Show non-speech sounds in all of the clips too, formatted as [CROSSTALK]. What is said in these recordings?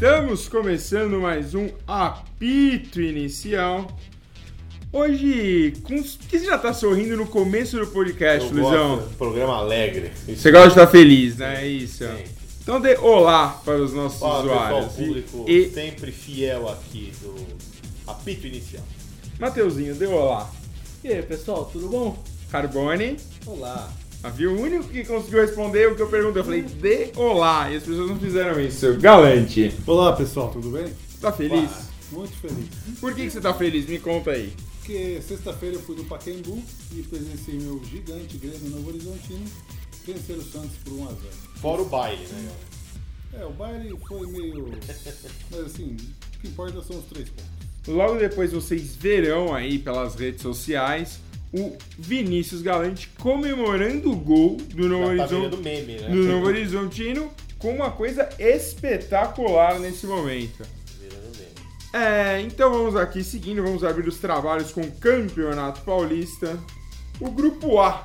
Estamos começando mais um apito inicial. Hoje, com... que você já tá sorrindo no começo do podcast, Eu Luizão? gosto, programa alegre. Você gosta de estar feliz, né? É isso. Sim. Então dê olá para os nossos pessoal, usuários. público E, sempre fiel aqui do apito inicial. Mateuzinho, dê olá. E aí, pessoal, tudo bom? Carbone, Olá. Viu? O único que conseguiu responder o que eu perguntei. Eu falei, dê olá. E as pessoas não fizeram isso. Galante, Olá pessoal, tudo bem? tá feliz? Muito feliz. Por que, que você tá feliz? Me conta aí. Porque sexta-feira eu fui no Pacaembu e presenciei meu gigante Grêmio Novo Horizontino vencer o Santos por 1 a 0 Fora o baile, né? É, o baile foi meio. Mas assim, o que importa são os três pontos. Logo depois vocês verão aí pelas redes sociais o Vinícius Galante comemorando o gol do Novo, Horizon- virando meme, né? do Novo Horizontino com uma coisa espetacular nesse momento. É, então vamos aqui seguindo, vamos abrir os trabalhos com o Campeonato Paulista. O grupo A,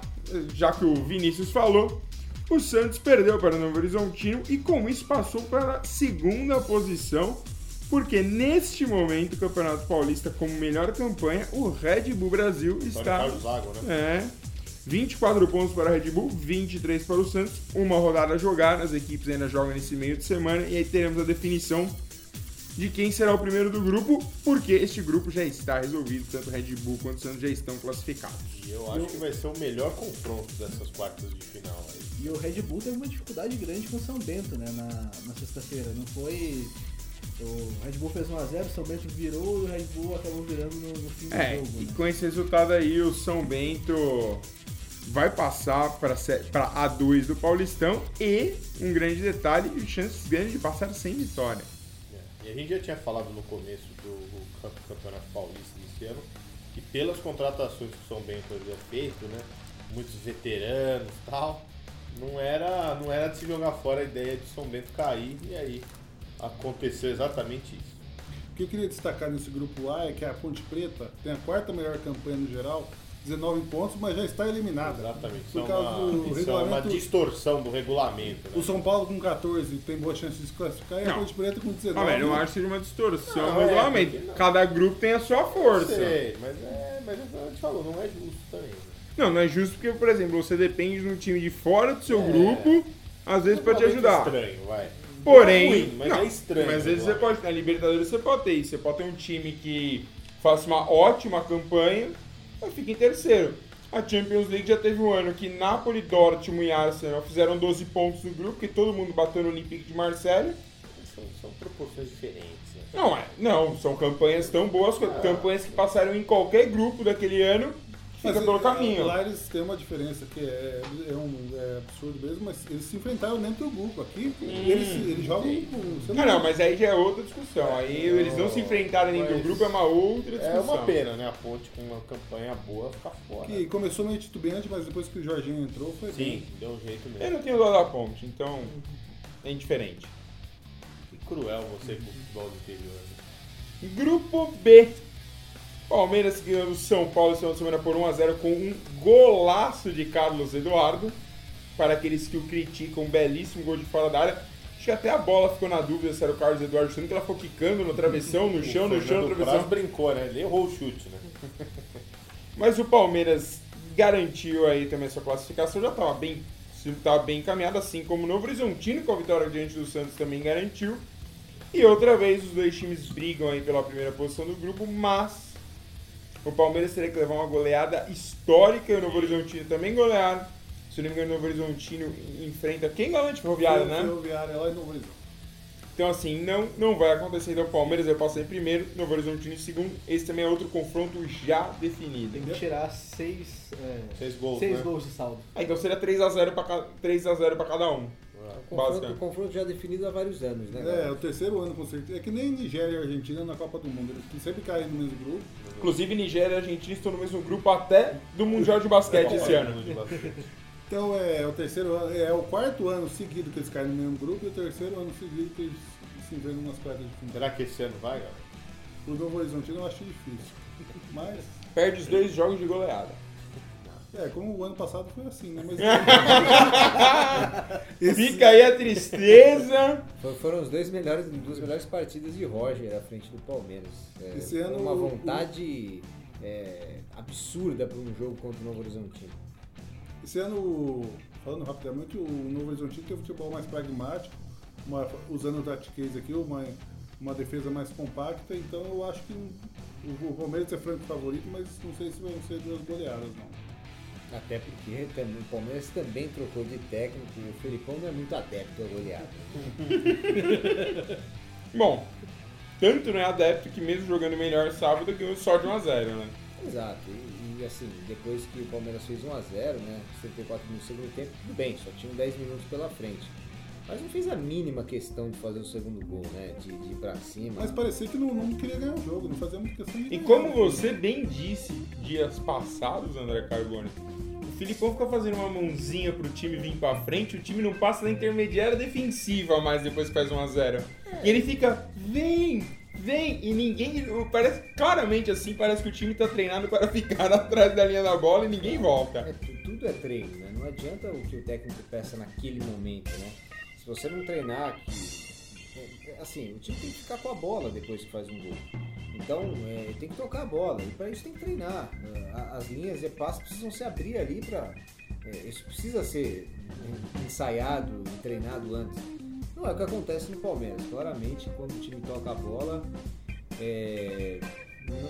já que o Vinícius falou, o Santos perdeu para o Novo Horizontino e com isso passou para a segunda posição, porque neste momento o Campeonato Paulista como melhor campanha, o Red Bull Brasil está Carlos Zago, né? é. 24 pontos para a Red Bull, 23 para o Santos. Uma rodada a jogar, as equipes ainda jogam nesse meio de semana e aí teremos a definição de quem será o primeiro do grupo, porque este grupo já está resolvido, tanto Red Bull quanto o Santos já estão classificados. E eu acho que vai ser o melhor confronto dessas quartas de final aí. E o Red Bull teve uma dificuldade grande com o São Bento, né, na, na sexta-feira. Não foi. O Red Bull fez 1x0, o São Bento virou e o Red Bull acabou virando no, no fim É, do jogo. e Né? com esse resultado aí, o São Bento vai passar para A2 do Paulistão e, um grande detalhe, chances grandes de passar sem vitória. É. E a gente já tinha falado no começo do Cam- Campeonato Paulista desse ano que pelas contratações que o São Bento havia feito, né? Muitos veteranos e tal, não era, não era de se jogar fora a ideia de São Bento cair e aí aconteceu exatamente isso. O que eu queria destacar nesse grupo A é que a Ponte Preta tem a quarta melhor campanha no geral, 19 pontos, mas já está eliminada. Exatamente. Isso, Por é causa uma, do isso é uma regulamento. distorção do regulamento. Né? O São Paulo com 14 tem boa chance de se classificar e a. Ponte Preta com 19. Ah, velho, eu não acho que seja uma distorção no é, regulamento. Cada grupo tem a sua força. Sei, mas é, mas a gente falou, não é justo também. né? Não, não é justo porque, por exemplo, você depende de um time de fora do seu É. grupo, às vezes pra te Regulamento ajudar. estranho, vai. Porém, é ruim, mas não, é estranho. Mas às vezes você pode, na Libertadores você pode ter isso. Você pode ter um time que faça uma ótima campanha, mas fica em terceiro. A Champions League já teve um ano que Napoli, Dortmund e Arsenal fizeram 12 pontos no grupo, que todo mundo bateu no Olympique de Marseille. São, são proporções diferentes. Né? Não é, não, são campanhas tão boas, quanto campanhas que passaram em qualquer grupo daquele ano, fica pelo é, caminho. Lá eles têm uma diferença que é, é um é absurdo mesmo, mas eles se enfrentaram dentro do grupo. Aqui eles, se- eles jogam com. Ah, não, mas aí já é outra discussão. Aí Não, eles não se enfrentarem dentro do mas grupo é uma outra discussão. É uma pena, né? A ponte com uma campanha boa ficar fora. Que começou meio titubeante, mas depois que o Jorginho entrou foi Sim, bem. deu um jeito Eu mesmo. não tenho dó da ponte, então é indiferente. Que cruel você com o futebol do interior. né? Grupo B. Palmeiras ganhando o São Paulo esse final de semana por 1x0 com um golaço de Carlos Eduardo. Para aqueles que o criticam, um belíssimo gol de fora da área. Acho que até a bola ficou na dúvida se era o Carlos Eduardo chutando, que ela ficou quicando no travessão, no [LAUGHS] chão, no chão, no travessão. brincou, né? Ele errou o chute, né? [LAUGHS] Mas o Palmeiras garantiu aí também sua classificação, já estava bem, tava bem encaminhado, assim como o Novo Horizontino, com a vitória diante do Santos também garantiu. E outra vez os dois times brigam aí pela primeira posição do grupo, mas o Palmeiras teria que levar uma goleada histórica e o Novo Horizontino também goleado. Se não me engano, o Novo Horizontino enfrenta quem galante ferroviário, né? Ferroviária lá em Novo Horizonte. Então, assim, não, não vai acontecer. Então, o Palmeiras vai passar em primeiro, Novo Horizontino em segundo. Esse também é outro confronto já definido. Tem que tirar seis, é, Seis gols, seis né? gols de saldo. Ah, então seria 3x0 pra, ca- 3 a 0 pra cada um. O confronto, o confronto já definido há vários anos, né? É, galera? o terceiro ano com certeza. É que nem Nigéria e Argentina na Copa do Mundo. Eles sempre caem no mesmo grupo. Inclusive, Nigéria e Argentina estão no mesmo grupo até do Mundial de Basquete esse ano. De basquete. Então é o terceiro ano, é o quarto ano seguido que eles caem no mesmo grupo e o terceiro ano seguido que eles se enfrentam nas quartas de final. Será que esse ano vai, galera? O Novo Horizontino eu acho difícil. Mas, Perde os dois jogos de goleada. É, como o ano passado foi assim, né? Mas [LAUGHS] Fica aí a tristeza. Foram os dois melhores, duas melhores partidas de Roger à frente do Palmeiras. É, Esse ano uma o- vontade é, absurda para um jogo contra o Novo Horizontino. Esse ano, falando rapidamente, o Novo Horizontino tem um futebol mais pragmático, uma- usando o tactics aqui, uma, uma defesa mais compacta, então eu acho que o, o Palmeiras é franco favorito, mas não sei se vão ser duas goleadas, não. Até porque também, o Palmeiras também trocou de técnico e o Felipão não é muito adepto a goleada. [LAUGHS] Bom, tanto não é adepto que mesmo jogando melhor sábado ganhou só de 1x0, né? Exato, e, e, assim, depois que o Palmeiras fez 1x0, né, 74 minutos do segundo tempo, tudo bem, só tinham 10 minutos pela frente. Mas não fez a mínima questão de fazer o segundo gol, né, de, de ir pra cima. Mas parecia que não, não queria ganhar o jogo, não fazia muita questão de E ganhar. como você bem disse dias passados, André Carbone, Filipão fica fazendo uma mãozinha pro time vir pra frente, o time não passa da intermediária defensiva mais depois que faz 1x0. E ele fica, vem, vem, e ninguém. Parece claramente assim, parece que o time tá treinado para ficar [LAUGHS] atrás da linha da bola e ninguém volta. É, tu- tudo é treino, né? Não adianta o que o técnico peça naquele momento, né? Se você não treinar, é, assim, o time tem que ficar com a bola depois que faz um gol. Então, é, tem que tocar a bola. E para isso tem que treinar. É, As linhas de passe precisam se abrir ali para. isso precisa ser é, ensaiado treinado antes. Não é o que acontece no Palmeiras. Claramente, quando o time toca a bola, é,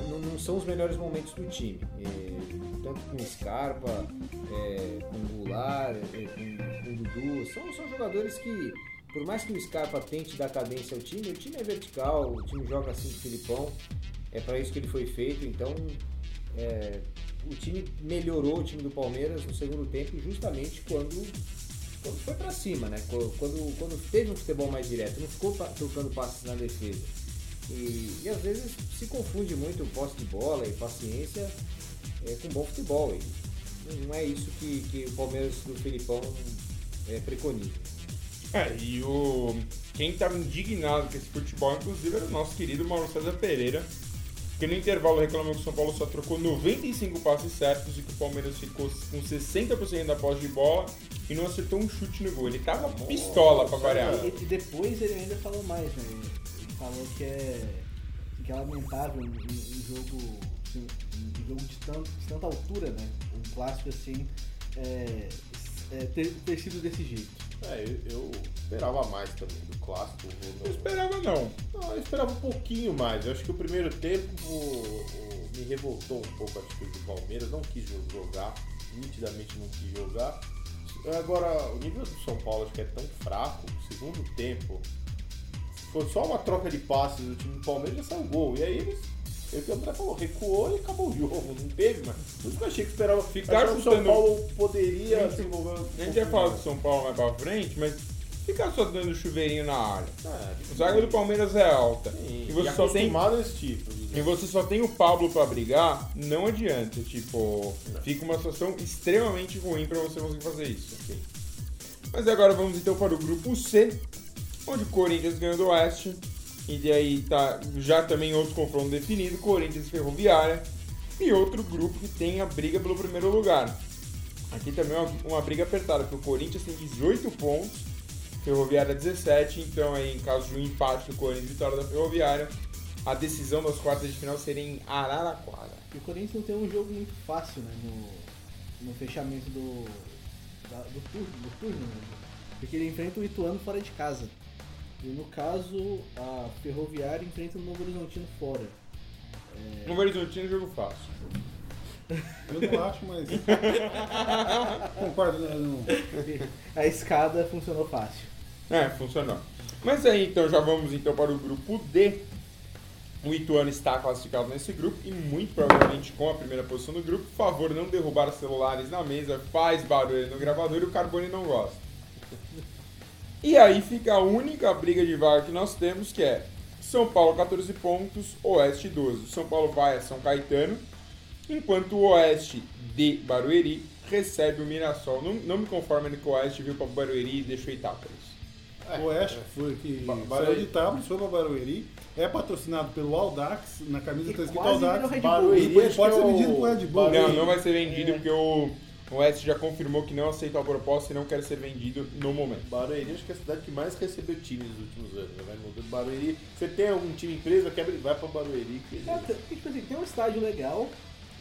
não, não- são os melhores momentos do time. É, tanto com Scarpa, é, com Goulart, é, com, com Dudu. São, são jogadores que, por mais que o Scarpa tente dar cadência ao time, o time é vertical, o time joga assim de Filipão. É para isso que ele foi feito. Então, é, o time melhorou o time do Palmeiras no segundo tempo justamente quando, quando foi para cima, né? Quando, quando, teve um futebol mais direto, não ficou trocando passes na defesa. E, e às vezes se confunde muito o posse de bola e paciência é, com bom futebol. E não é isso que, que o Palmeiras do Filipão é, preconiza. É, e o. Quem tava indignado com esse futebol, inclusive, era o nosso querido Mauro César Pereira, que no intervalo reclamou que o São Paulo só trocou 95 passes certos e que o Palmeiras ficou com 60% da posse de bola e não acertou um chute no gol. Ele tava pistola pra variar. E, e depois ele ainda falou mais, né? Ele falou que é, que é lamentável um, jogo, assim, jogo de, tanto, de tanta altura, né? Um clássico assim, é, é, ter, ter sido desse jeito. É, eu, eu esperava mais também do clássico. Não esperava, não. Não, eu esperava um pouquinho mais. Eu acho que o primeiro tempo o- o- me revoltou um pouco a atitude do Palmeiras. Não quis jo- jogar, nitidamente não quis jogar. Agora, o nível do São Paulo acho que é tão fraco. Segundo tempo, for só uma troca de passes do time do Palmeiras, já saiu gol. E aí eles, é o que o André falou, recuou e acabou o jogo. Não teve, mas por isso que eu achei que esperava. Ficar que o São Paulo poderia gente- desenvolver. um A gente ia falar do. São Paulo mais pra frente, mas ficar só dando chuveirinho na área. Ah, A zaga do Palmeiras é alta. Sim, E você e só tem esse tipo. E você só tem o Pablo pra brigar, não adianta. Tipo, fica uma situação extremamente ruim pra você conseguir fazer isso. Mas agora vamos então para o grupo C, onde o Corinthians ganhou do Oeste. E daí tá já também outro confronto definido, Corinthians e Ferroviária. E outro grupo que tem a briga pelo primeiro lugar. Aqui também é uma, uma briga apertada, porque o Corinthians tem 18 pontos, Ferroviária 17, então aí em caso de um empate do Corinthians e vitória da Ferroviária, a decisão das quartas de final seria em Araraquara. E o Corinthians não tem um jogo muito fácil, né? No, no fechamento do, da- do turno, do turno né? Porque ele enfrenta o Ituano fora de casa. E no caso, a Ferroviária enfrenta o Novo Horizontino fora. No Horizontino, jogo fácil. Eu não acho, mas. [LAUGHS] Concordo, né? Não- A escada funcionou fácil. É, funcionou. Mas aí, então, já vamos então para o grupo D. O Ituano está classificado nesse grupo e muito provavelmente com a primeira posição do grupo. Por favor, não derrubar os celulares na mesa, faz barulho no gravador e o Carbone não gosta. E aí fica a única briga de vaga que nós temos, que é São Paulo 14 pontos, Oeste 12. O São Paulo vai a São Caetano, enquanto o Oeste de Barueri recebe o Mirassol. Não, não me conformo que o Oeste viu para Barueri e deixou Itápolis. O Oeste foi que Ba- saiu Barueri. de Itápolis, foi pra Barueri. É patrocinado pelo Aldax, na camisa está escrito Aldax. Barueri pode ser é o vendido com Red Bull. Não, não vai ser vendido porque o, O Oeste já confirmou que não aceitou a proposta e não quer ser vendido no momento. Barueri acho que é a cidade que mais recebeu times nos últimos anos. Né? Vai mudando. Barueri, você tem algum time empresa, quer vai pra Barueri. Que... É, tem, tipo assim, tem um estádio legal,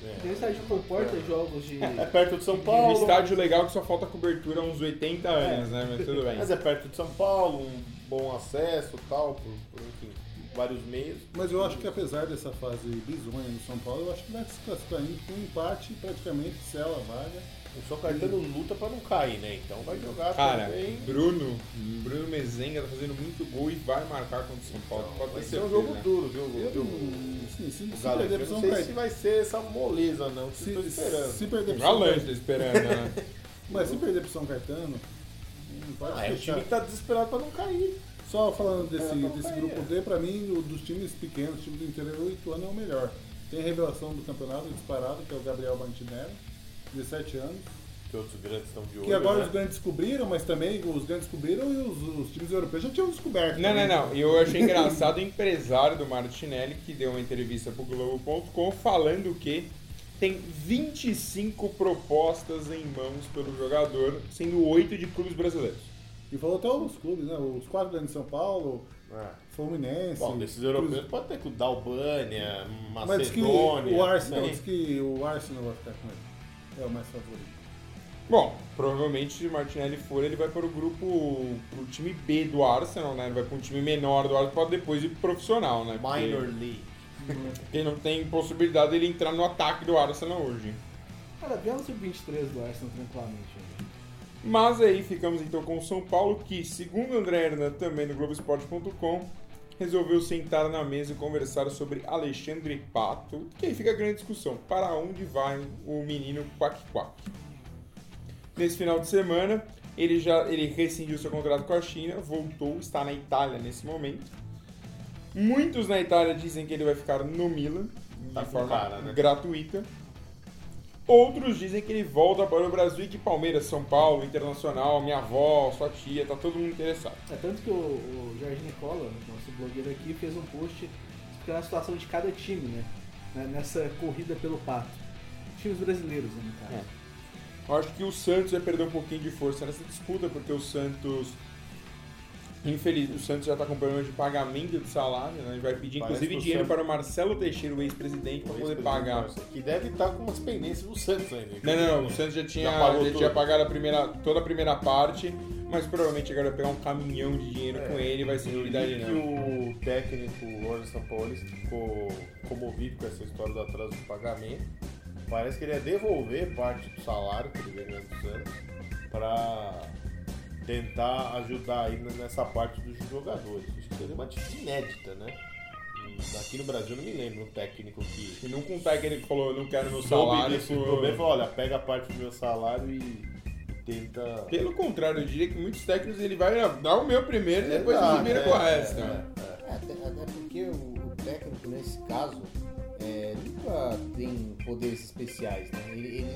É. tem um estádio que comporta jogos de. É perto de São Um Paulo. estádio legal que só falta cobertura há uns 80 anos, né? Mas tudo bem. Mas é perto de São Paulo, um bom acesso e tal, por, por, enfim, vários meios. Mas eu acho que apesar dessa fase bizonha no São Paulo, eu acho que vai se classificar indo com um empate praticamente sela a vaga. O São Caetano luta pra não cair, né? Então vai jogar Cara, também. Bruno, Bruno Mezenga tá fazendo muito gol e vai marcar contra o São Paulo. Pode ter Vai ser um jogo duro, viu? Eu, viu? sim, se, se perder eu pro não São sei se Caetano. vai ser essa moleza, não. tô Se, esperando. se perder pro São Caetano. esperando, né? [LAUGHS] Mas se perder pro São Caetano, hum, pode Ah, é o time que tá desesperado pra não cair. Só falando desse, É, não desse grupo é. D, pra mim, o dos times pequenos, o time do interior, o Ituano é o melhor. Tem a revelação do campeonato disparado, que é o Gabriel Bantinelli, 17 anos. Que outros grandes estão de olho. Que agora né? os grandes descobriram, mas também os grandes descobriram e os, os times europeus já tinham descoberto. Não, não, também. não. E eu achei engraçado o empresário do Martinelli que deu uma entrevista pro Globo.com falando que tem 25 propostas em mãos pelo jogador, sendo 8 de clubes brasileiros. E falou até os clubes, né? Os quatro grandes de São Paulo, Ah. Fluminense. Bom, desses europeus pode ter que o Dalbânia, Mas diz que Macedônia. o Arsenal, também. diz que o Arsenal vai ficar com ele. É o mais favorito. Bom, provavelmente se o Martinelli for, ele vai para o grupo, pro time B do Arsenal, né? Ele vai para um time menor do Arsenal para depois ir pro profissional, né? Porque- Minor League. Porque não tem possibilidade dele entrar no ataque do Arsenal hoje. Cara, vê no sub-23 do Arsenal tranquilamente. né? Mas aí ficamos então com o São Paulo, que, segundo André Hernan, também no Globoesporte.com, resolveu sentar na mesa e conversar sobre Alexandre Pato, que aí fica a grande discussão, para onde vai o menino Quack Quack? Nesse final de semana, ele já ele rescindiu seu contrato com a China, voltou, está na Itália nesse momento. Muitos na Itália dizem que ele vai ficar no Milan, de Tá com forma cara, né? gratuita. Outros dizem que ele volta para o Brasil e que Palmeiras, São Paulo, Internacional, minha avó, sua tia, tá todo mundo interessado. É tanto que o, o Jorge Nicola, nosso blogueiro aqui, fez um post explicando a situação de cada time, né? Né, Nessa corrida pelo pato. Times brasileiros, né, no caso. É. Eu acho que o Santos vai perder um pouquinho de força nessa disputa, porque o Santos. Infeliz, o Santos já está com problema de pagamento de salário, né? Ele vai pedir Parece inclusive dinheiro Santos- para o Marcelo Teixeira, o ex-presidente, para poder pagar. Que deve estar com umas pendências do Santos ainda. Não, não, não. O Santos já tinha, Já já tinha pagado a primeira, toda a primeira parte, mas provavelmente agora vai pegar um caminhão de dinheiro com ele vai ser novidade que não. o técnico Orlando São Paulo ficou comovido com essa história do atraso do pagamento. Parece que ele ia devolver parte do salário que ele ganhou do Santos para tentar ajudar aí nessa parte dos jogadores. Acho que seria uma atitude inédita, né? Aqui no Brasil eu não me lembro um técnico que E nunca um técnico falou, eu não quero meu salário. desse por- problema falou, olha, pega parte do meu salário e, e tenta... Pelo contrário, eu diria que muitos técnicos ele vai dar o meu primeiro e depois ele vira é, com o resto. é, né? É, até, até porque o, o técnico, nesse caso, é, nunca tem poderes especiais, né? Ele, ele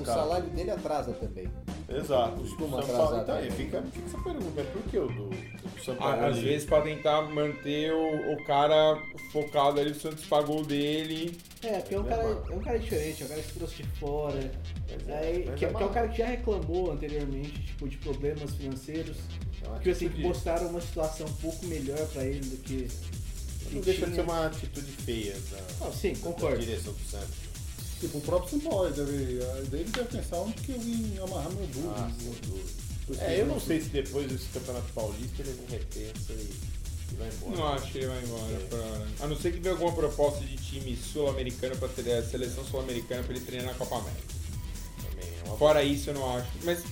o salário dele atrasa também. Exato. Costuma São Paulo, então, aí fica, fica essa pergunta, por que o do, do São Paulo? À- Às ali? vezes pra tentar manter o, o cara focado ali, o Santos pagou o dele. É, porque é um, cara, é um cara diferente, é um cara que se trouxe de fora. Mas é- Aí, mas que, é que é um cara que já reclamou anteriormente, tipo, de problemas financeiros. é uma Que assim, que mostraram uma situação um pouco melhor pra ele do que. Não deixa de ser uma atitude feia da, Não, sim, da concordo. direção do Santos. Tipo, o próprio Paulo deve, deve pensar onde que eu vim amarrar meu burro. Ah. É, eu não sei se depois desse Campeonato Paulista ele não repensa e, e vai embora. Não acho que ele vai embora É. hora. A não ser que venha alguma proposta de time sul-americano pra ter a seleção sul-americana pra ele treinar na Copa América. Também é uma Fora isso, eu não acho. Mas se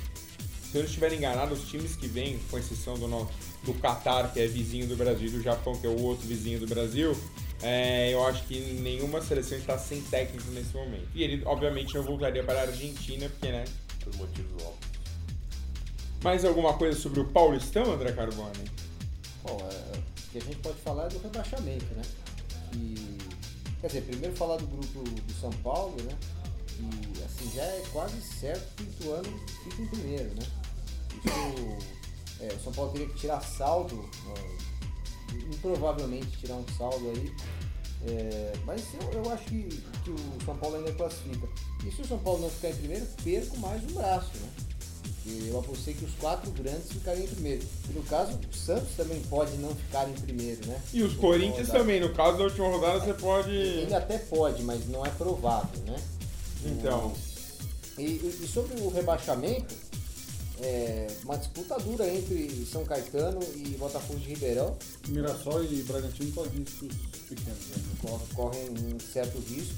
eu não estiver enganado, os times que vêm, com exceção do, no- do Qatar, que é vizinho do Brasil, e do Japão, que é o outro vizinho do Brasil, é, eu acho que nenhuma seleção está sem técnico nesse momento. E ele, obviamente, não voltaria para a Argentina, porque, né? por motivos óbvios. Mais alguma coisa sobre o Paulistão, André Carbone? Bom, é, o que a gente pode falar é do rebaixamento, né? E, quer dizer, primeiro falar do grupo do São Paulo, né? E assim, já é quase certo que o Ituano fica em primeiro, né? Isso, é, o São Paulo teria que tirar saldo, ó, improvavelmente tirar um saldo aí, É, mas eu, eu acho que, que o São Paulo ainda classifica. E se o São Paulo não ficar em primeiro, perco mais um braço, né? Porque eu apostei que os quatro grandes ficariam em primeiro. E no caso, o Santos também pode não ficar em primeiro, né? E os Corinthians também, no caso da última rodada você pode. Ele até pode, mas não é provável, né? Então. E, e- e sobre o rebaixamento, é uma disputa dura entre São Caetano e Botafogo de Ribeirão. Mirassol e Bragantino correm riscos pequenos. Né? Cor- correm um certo risco.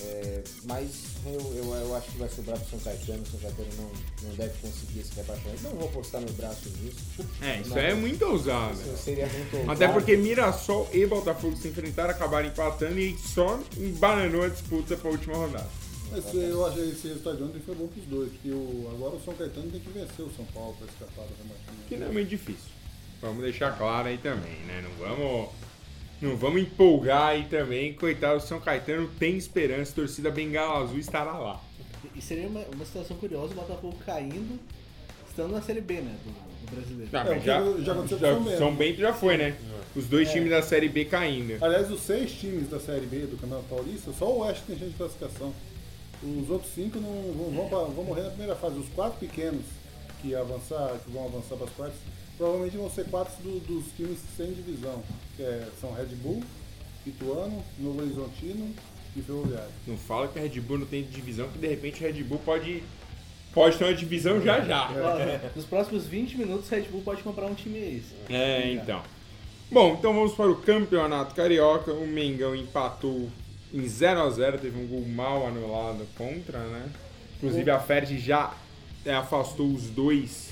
é, mas eu, eu, eu acho que vai sobrar para São Caetano. São Caetano não, não deve conseguir esse rebaixamento. Não vou apostar meu braço nisso. É, isso é muito ousado. Isso seria muito Até ousado. porque Mirassol e Botafogo se enfrentaram, acabaram empatando e só embananou a disputa pra última rodada. Mas eu achei esse resultado de ontem foi bom pros dois, porque o, agora o São Caetano tem que vencer o São Paulo para escapar do rebaixamento. Que não é muito difícil. Vamos deixar claro aí também, né? Não vamos. Não vamos empolgar aí também. Coitado, o São Caetano tem esperança, a torcida Bengala Azul estará lá. E seria uma, uma situação curiosa o Botafogo caindo, estando na Série B, né? Do, do brasileiro. Ah, É, mas já, já aconteceu com já- o São Bento. São Bento já foi, né? Os dois É. times da Série B caindo. Aliás, os seis times da Série B do Campeonato Paulista, só o Oeste tem chance de classificação. Os outros cinco não vão, vão, pra- vão morrer na primeira fase. Os quatro pequenos que, avançar, que vão avançar para as quartas, provavelmente vão ser quatro do- dos times sem divisão, que é- são Red Bull, Ituano, Novo Horizontino e Ferroviário. Não fala que a Red Bull não tem divisão, que de repente a Red Bull pode, pode ter uma divisão já já. Ó, Nos próximos 20 minutos, o Red Bull pode comprar um time aí. É, então. Bom, então vamos para o Campeonato Carioca. O Mengão empatou em 0x0, teve um gol mal anulado contra, né? Inclusive a Ferdi já é, afastou os dois,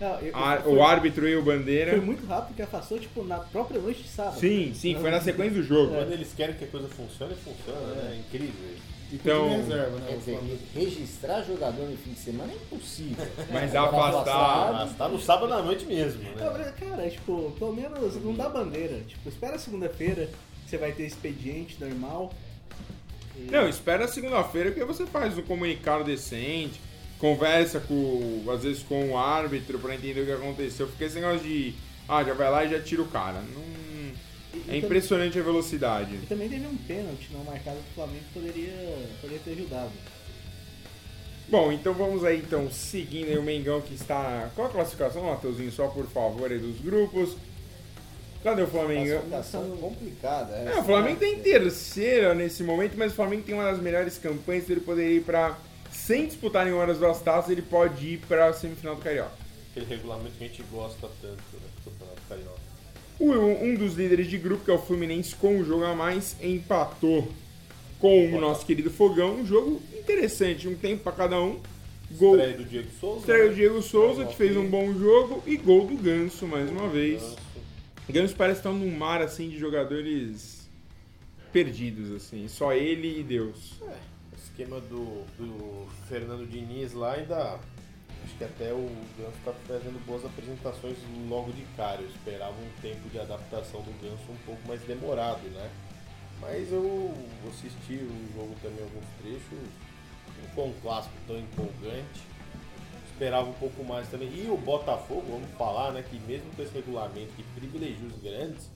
Não, eu- a- foi- o árbitro e o Foi Bandeira. muito rápido que afastou, tipo, na própria noite de sábado. Sim, sim, foi na sequência do jogo. Quando eles querem que a coisa funcione, funciona, né? É incrível isso. E Então, tem reserva, né? Dizer, registrar jogador no fim de semana é impossível. Mas Agora, afastar- tá no sábado à noite mesmo, né? mas, Cara, tipo, pelo menos não dá bandeira. Tipo, espera segunda-feira, que você vai ter expediente normal. E- Não, espera segunda-feira que você faz um comunicado decente, conversa com, às vezes com o árbitro pra entender o que aconteceu. Porque esse negócio de, ah, já vai lá e já tira o cara. Não... É impressionante a velocidade. E também teve um pênalti não marcado que o Flamengo poderia, poderia ter ajudado. Bom, então vamos aí então seguindo aí o Mengão que está. Qual a classificação, Matheusinho? Só por favor aí dos grupos. Cadê o Flamengo? Classificação complicada. É, o Flamengo tem terceira nesse momento, mas o Flamengo tem uma das melhores campanhas, ele poderia ir pra. Sem disputar nenhuma das duas taças, ele pode ir pra semifinal do Carioca. Aquele regulamento que a gente gosta tanto, né? Do Campeonato Carioca. O- Um dos líderes de grupo, que é o Fluminense, com um jogo a mais, empatou com o nosso querido Fogão. Um jogo interessante, um tempo pra cada um. Gol. Estreia do Diego Souza. Estreia do né? Diego Souza, que fez um bom jogo, e gol do Ganso mais uma vez. Ganso. Parece estar num mar assim de jogadores perdidos, assim. Só ele e Deus. O esquema do, do Fernando Diniz lá ainda. Acho que até o Ganso tá fazendo boas apresentações logo de cara. Eu esperava um tempo de adaptação do Ganso um pouco mais demorado, né? Mas eu assisti o jogo também alguns trechos. Não foi um clássico tão empolgante. Esperava um pouco mais também. E o Botafogo, vamos falar, né? Que mesmo com esse regulamento que privilegia os grandes,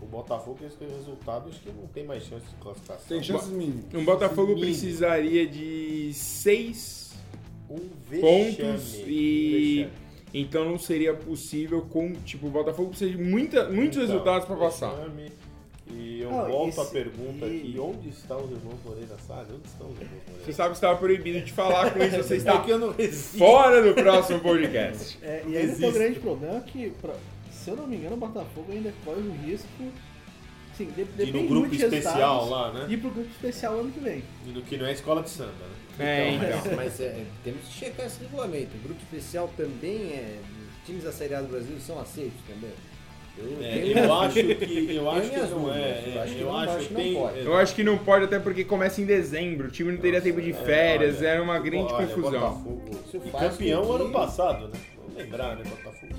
o Botafogo, esse resultado, acho que não tem mais chance de classificação. Tem chances mínimas. O Botafogo Mínimo. precisaria de seis Um pontos e vexame. então não seria possível com tipo o Botafogo precisa de muita, muitos Então, resultados para passar. vexame. E eu Não, volto e à pergunta e- aqui, onde estão os irmãos Moreira Salles? Onde estão os irmãos Você Moreira? sabe que estava proibido de falar com isso, você [LAUGHS] É está que eu não resisto. fora do próximo podcast. É, e Existe. o grande problema que, pra- se eu não me engano, o Botafogo ainda corre o risco. Sim, de, E depende no grupo muito de especial lá, né? Ir pro grupo especial ano que vem. E no que não é escola de samba, né? É, Então, então. mas, mas, é, temos que checar esse regulamento. O grupo especial também é. Os times da Série A do Brasil são aceitos também. Eu, É, eu acho que eu acho que não é. eu acho que eu não- acho acho que que não tem. pode. Eu acho que não pode até porque começa em dezembro, o time não teria tempo de férias, Olha, era uma grande olha, confusão. Botafogo. E campeão que- ano passado, né? Vamos lembrar, né? Botafogo.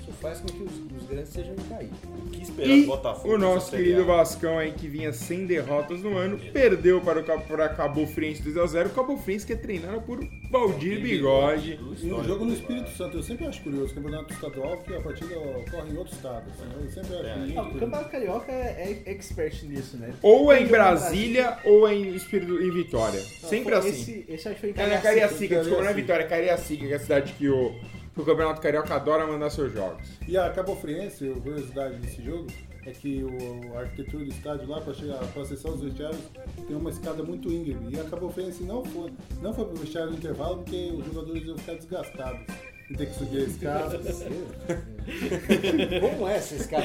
Isso faz com que os grandes sejam caídos. O que esperar E do Botafogo? o nosso querido? Vascão aí, que vinha sem derrotas no ano, perdeu para o para Cabo Friense 2x0. O Cabo Friense que é treinado por Valdir Bigode. E um jogo no né? Espírito Santo, eu sempre acho curioso, campeonato estadual, que a partida ocorre em outro estado. assim, eu sempre acho É. muito Ah, o Campeonato Carioca é, é expert nisso, né? Ou é em Brasília ou é em, Espírito, em Vitória. Ah, Sempre assim. Esse, esse acho que foi em É na Cariacica. Cariacica, desculpa, não é Cariacica. Vitória, é Cariacica, que é a cidade que o, que o Campeonato Carioca adora mandar seus jogos. E a Cabo Friense, a curiosidade desse jogo, é que o, a arquitetura do estádio lá, para chegar para acessar os vestiários, tem uma escada muito íngreme. E a Cabo Friense não foi, não foi pro vestiário no intervalo porque os jogadores iam ficar desgastados em ter que subir a escada. [LAUGHS] [LAUGHS] Como é essa escada?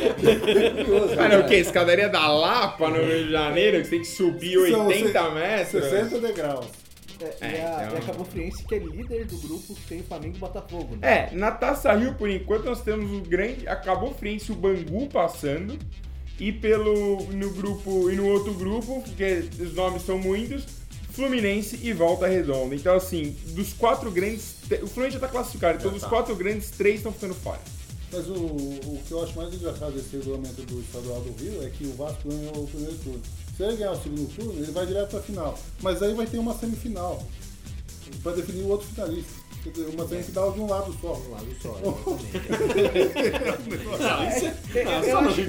Curioso, Cara, né? o que? Escadaria da Lapa no Rio de Janeiro, que tem que subir São 80 se- metros? 60 degraus. É, É, e, a, então- e a Cabo Friense, que é líder do grupo que tem Flamengo e Botafogo, né? É, na Taça Rio, por enquanto, nós temos o grande. Acabou frente o Bangu passando. E pelo. no grupo. E no outro grupo, porque os nomes são muitos, Fluminense e Volta Redonda. Então, assim, dos quatro grandes. O Fluminense já tá classificado, então Já dos tá. quatro grandes, três estão ficando fora. Mas o, o que eu acho mais engraçado desse regulamento do estadual do Rio é que o Vasco ganhou o primeiro turno. Se ele ganhar o segundo turno, ele vai direto para a final. Mas aí vai ter uma semifinal para definir o outro finalista. Quer dizer, uma semifinal de um lado só. Um lado só. [LAUGHS] É, [LAUGHS] eu, eu acho,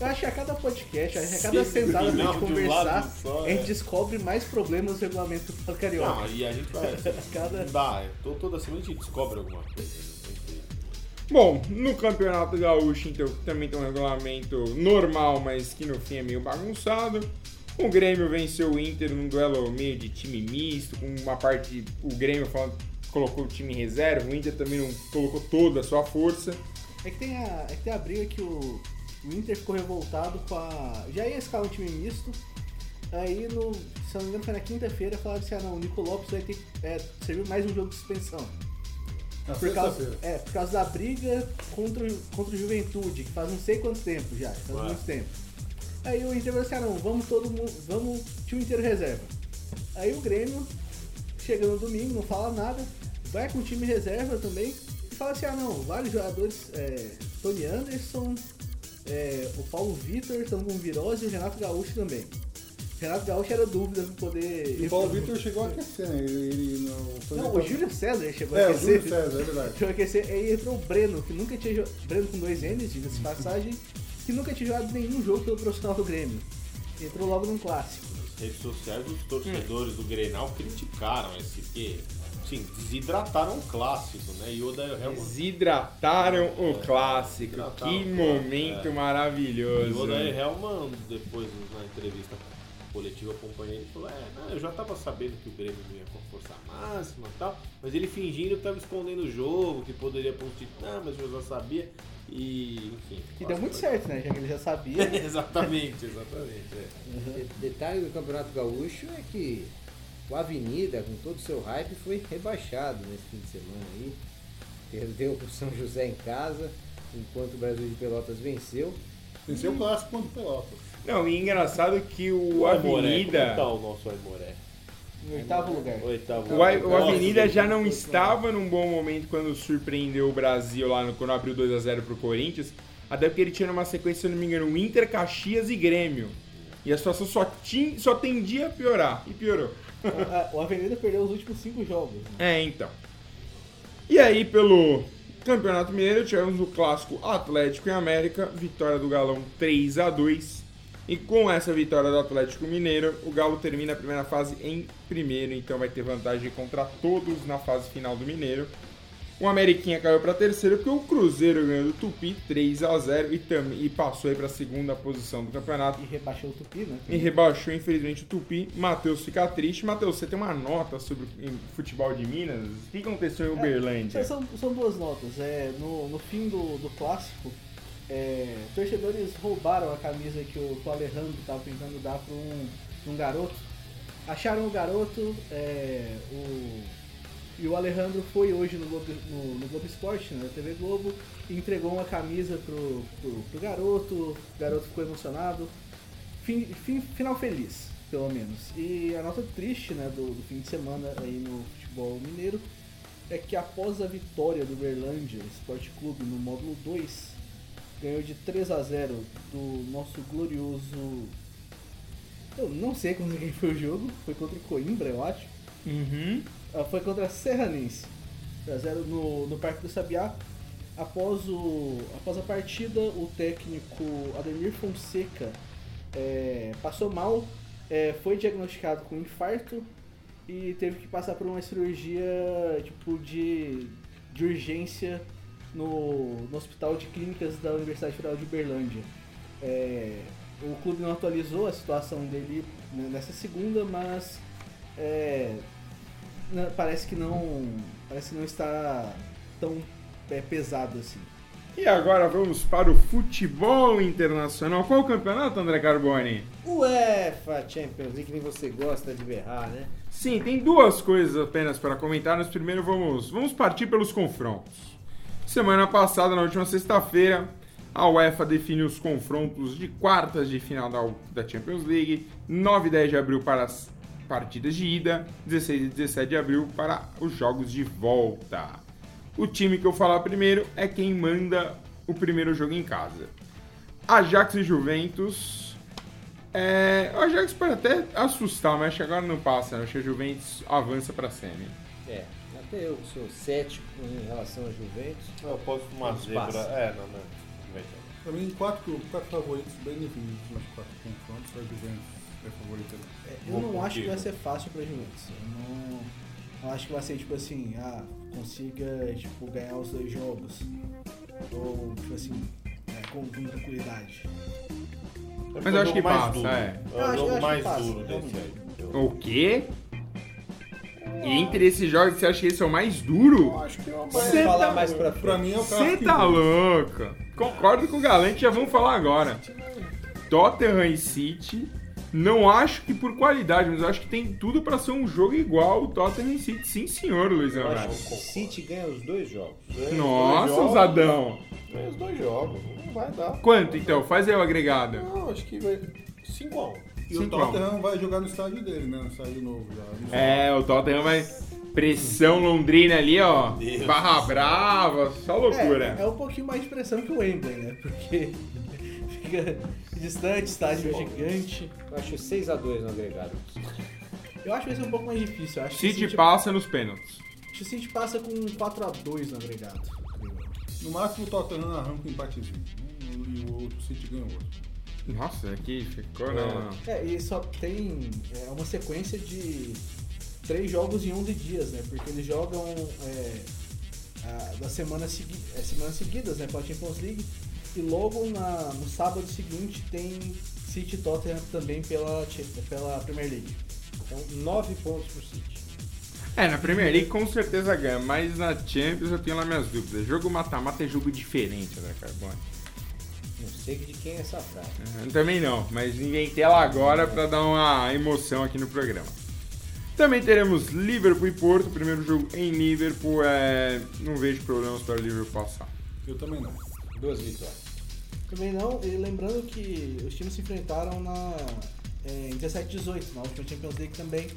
eu acho que a cada podcast, a cada sentada pra gente de um conversar, só, a gente é. descobre mais problemas do regulamento do Carioca. Não, e a gente vai. [LAUGHS] Cada- dá, é, to- toda semana a gente descobre alguma coisa. Bom, no Campeonato Gaúcho, então, também tem um regulamento normal, mas que no fim é meio bagunçado. O Grêmio venceu o Inter num duelo meio de time misto, com uma parte. O Grêmio falando, colocou o time em reserva, o Inter também não colocou toda a sua força. É que tem a, é que tem a briga que o, o Inter ficou revoltado com a. Já ia escalar um time misto. Aí, no, se não me engano, foi na quinta-feira, falaram assim: ah, não, o Nico Lopes vai ter é, servir mais um jogo de suspensão. Na Por causa, é, por causa da briga contra, o- contra o Juventude, que faz não sei quanto tempo já, faz Ué. muito tempo. Aí o Inter falou assim, ah não, vamos todo mundo, vamos time inteiro reserva. Aí o Grêmio, chega no domingo, não fala nada, vai com o time reserva também, e fala assim, ah não, vários jogadores, é, Tony Anderson, é, o Paulo Vitor estão com virose e o Renato Gaúcho também. O Renato Gaúcho era dúvida pra poder... E o Paulo Vitor chegou a aquecer, né? Ele, ele não foi Não, o Júlio César chegou É, a o aquecer. Júlio César, é verdade. Deixa eu aquecer. Aí entrou o Breno, que nunca tinha jogado. Breno com dois N's, diga-se de passagem, que nunca tinha jogado nenhum jogo pelo profissional do Grêmio. Entrou logo num clássico. Nas redes sociais, os torcedores do Grenal criticaram esse que. Sim, desidrataram o clássico, né? E o da Helmut Desidrataram o clássico. Desidrataram Que o clássico, momento é. E o maravilhoso. Odair Helman, depois na entrevista coletiva acompanhei, ele falou, é, não, eu já tava sabendo que o Grêmio não ia com força máxima e tal, mas ele fingindo que tava escondendo o jogo, que poderia pôr um mas eu já sabia, e enfim. Que deu muito certo, né? Já que ele já sabia. [LAUGHS] exatamente, exatamente. é. De- Detalhe do Campeonato Gaúcho é que o Avenida, com todo o seu hype, foi rebaixado nesse fim de semana aí. Perdeu pro São José em casa, enquanto o Brasil de Pelotas venceu. Venceu o clássico contra o Pelotas. Não, e engraçado que o Aimoré, como Avenida. tá o nosso Aimoré? Em oitavo lugar. Oitavo. O, A- o Nossa, Avenida já não estava num bom momento quando surpreendeu o Brasil lá no, quando abriu 2x0 pro Corinthians. Até porque ele tinha numa sequência, se eu não me engano, Inter, Caxias e Grêmio. E a situação só, tinha, só tendia a piorar. E piorou. [LAUGHS] O- O Avenida perdeu os últimos cinco jogos. né? É, então. E aí, pelo Campeonato Mineiro, tivemos o clássico Atlético e América, vitória do Galão 3 a 2 E com essa vitória do Atlético Mineiro, o Galo termina a primeira fase em primeiro, então vai ter vantagem contra todos na fase final do Mineiro. O Ameriquinha caiu para terceiro, porque o Cruzeiro ganhou do Tupi 3 a 0 e, tam- e passou aí para a segunda posição do campeonato. E rebaixou o Tupi, né? E rebaixou, infelizmente, o Tupi. Matheus fica triste. Matheus, você tem uma nota sobre o futebol de Minas? O que aconteceu em Uberlândia? É, são, são duas notas. É, no, no fim do, do clássico, é, torcedores roubaram a camisa que o, Alejandro estava tentando dar para um, um garoto. Acharam o garoto, é, o, e o Alejandro foi hoje no Globo, no, no Globo Esporte, né, na TV Globo, e entregou uma camisa pro, pro, pro garoto, o garoto ficou emocionado. Fim, fim- final feliz, pelo menos. E a nota triste né, do, do fim de semana aí no futebol mineiro é que após a vitória do Berlândia Esporte Clube no módulo 2, ganhou de 3 a 0 do nosso glorioso. Eu não sei contra quem foi o jogo, foi contra o Coimbra, eu acho. Uhum. Ah, Foi contra a Serranense. 3 a 0 no, no Parque do Sabiá. Após, o, após a partida, o técnico Ademir Fonseca é, passou mal, é, foi diagnosticado com infarto e teve que passar por uma cirurgia tipo de, de urgência no, no Hospital de Clínicas da Universidade Federal de Uberlândia. É, o clube não atualizou a situação dele né, nessa segunda, mas é, na- parece que não parece que não está tão é, pesado assim. E agora vamos para o futebol internacional. Qual o campeonato, André Carboni? UEFA Champions League, que nem você gosta de berrar, né? Sim, tem duas coisas apenas para comentar. Mas primeiro vamos, vamos partir pelos confrontos. Semana passada, na última sexta-feira, a UEFA definiu os confrontos de quartas de final da, Champions League. 9 e 10 de abril para as partidas de ida, 16 e 17 de abril para os jogos de volta. O time que eu falar primeiro é quem manda o primeiro jogo em casa. Ajax e Juventus. É, o Ajax pode até assustar, mas acho que agora não passa. né? Acho que a Juventus avança para semi. É, eu sou cético em relação à Juventus. Eu posso uma zebra. É, não, não. Juventus. Pra mim, quatro, quatro favoritos bem definidos nos quatro confrontos. A Juventus é favorita. É, eu Vou não acho que contigo. vai ser fácil pra Juventus. Eu não, não acho que vai ser tipo assim, ah, consiga tipo, ganhar os dois jogos. Ou tipo assim, é, com, com tranquilidade. Mas eu acho que É o jogo mais passa, duro. é. Eu É o acho- eu acho que mais passa, duro desse aí. Eu- O quê? E entre esses jogos, você acha que esse é o mais duro? Eu acho que é o. Cê falar tá- mais pra frente. Pra mim é o Você tá louco? Concordo com o Galante, já vamos falar agora. Tottenham e City. Não acho que por qualidade, mas eu acho que tem tudo pra ser um jogo igual o Tottenham e City. Sim, senhor, Luizão. Eu acho velho. que o City ganha os dois jogos. Ganha os Nossa, dois jogos, ousadão. Ganha os dois jogos. Não vai dar. Quanto então? Faz aí o agregado. Não, acho que vai. 5x1. E o a um. Tottenham vai jogar no estádio dele, né? No estádio novo já. É, o Tottenham vai. Pressão londrina ali, ó. Deus. Barra brava, só loucura. É, é um pouquinho mais de pressão que o Wembley, né? Porque [LAUGHS] fica distante, estádio gigante. Eu acho 6x2 no agregado. Eu acho que vai ser um pouco mais difícil. Eu acho que o City City, passa nos pênaltis. acho que o City passa com 4x2 no agregado. No máximo o Tottenham arranca um empatezinho. Um, E o outro City ganha o outro. Nossa, aqui ficou, não, não. É, e só tem é, uma sequência de três jogos em 11 dias, né? Porque eles jogam é, a- das semanas, segui é, semanas seguidas, né? Pela Champions League. E logo na- no sábado seguinte tem City Tottenham também pela, pela Premier League. Então, 9 pontos pro City. É, na Premier League com certeza ganha, mas na Champions eu tenho lá minhas dúvidas. Jogo mata-mata é jogo diferente, né, Carbone? Não sei de quem é essa frase. Eu também não, mas inventei ela agora pra dar uma emoção aqui no programa. Também teremos Liverpool e Porto, primeiro jogo em Liverpool. É... Não vejo problemas para o Liverpool passar. Eu também não. Duas vitórias. Também não, e lembrando que os times se enfrentaram na, é, em 17 e 18, na última Champions League também.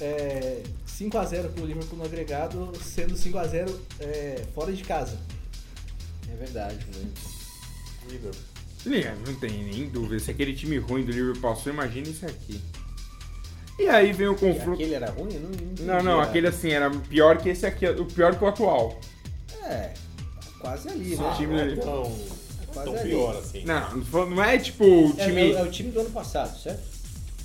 É, 5x0 pro Liverpool no agregado, sendo 5x0 é, fora de casa. É verdade, né? Liverpool. Liga, Não tem nem dúvida. Se aquele time ruim do Liverpool passou, imagina isso aqui. E aí vem o E confronto. aquele era ruim? Eu não, não. Não, não, aquele assim era pior que esse aqui, o pior que o atual. É, quase ali, Sim. né? time não é tão, Quase tão ali. pior assim. Não, não é tipo o É, time. é, é o time do ano passado, certo?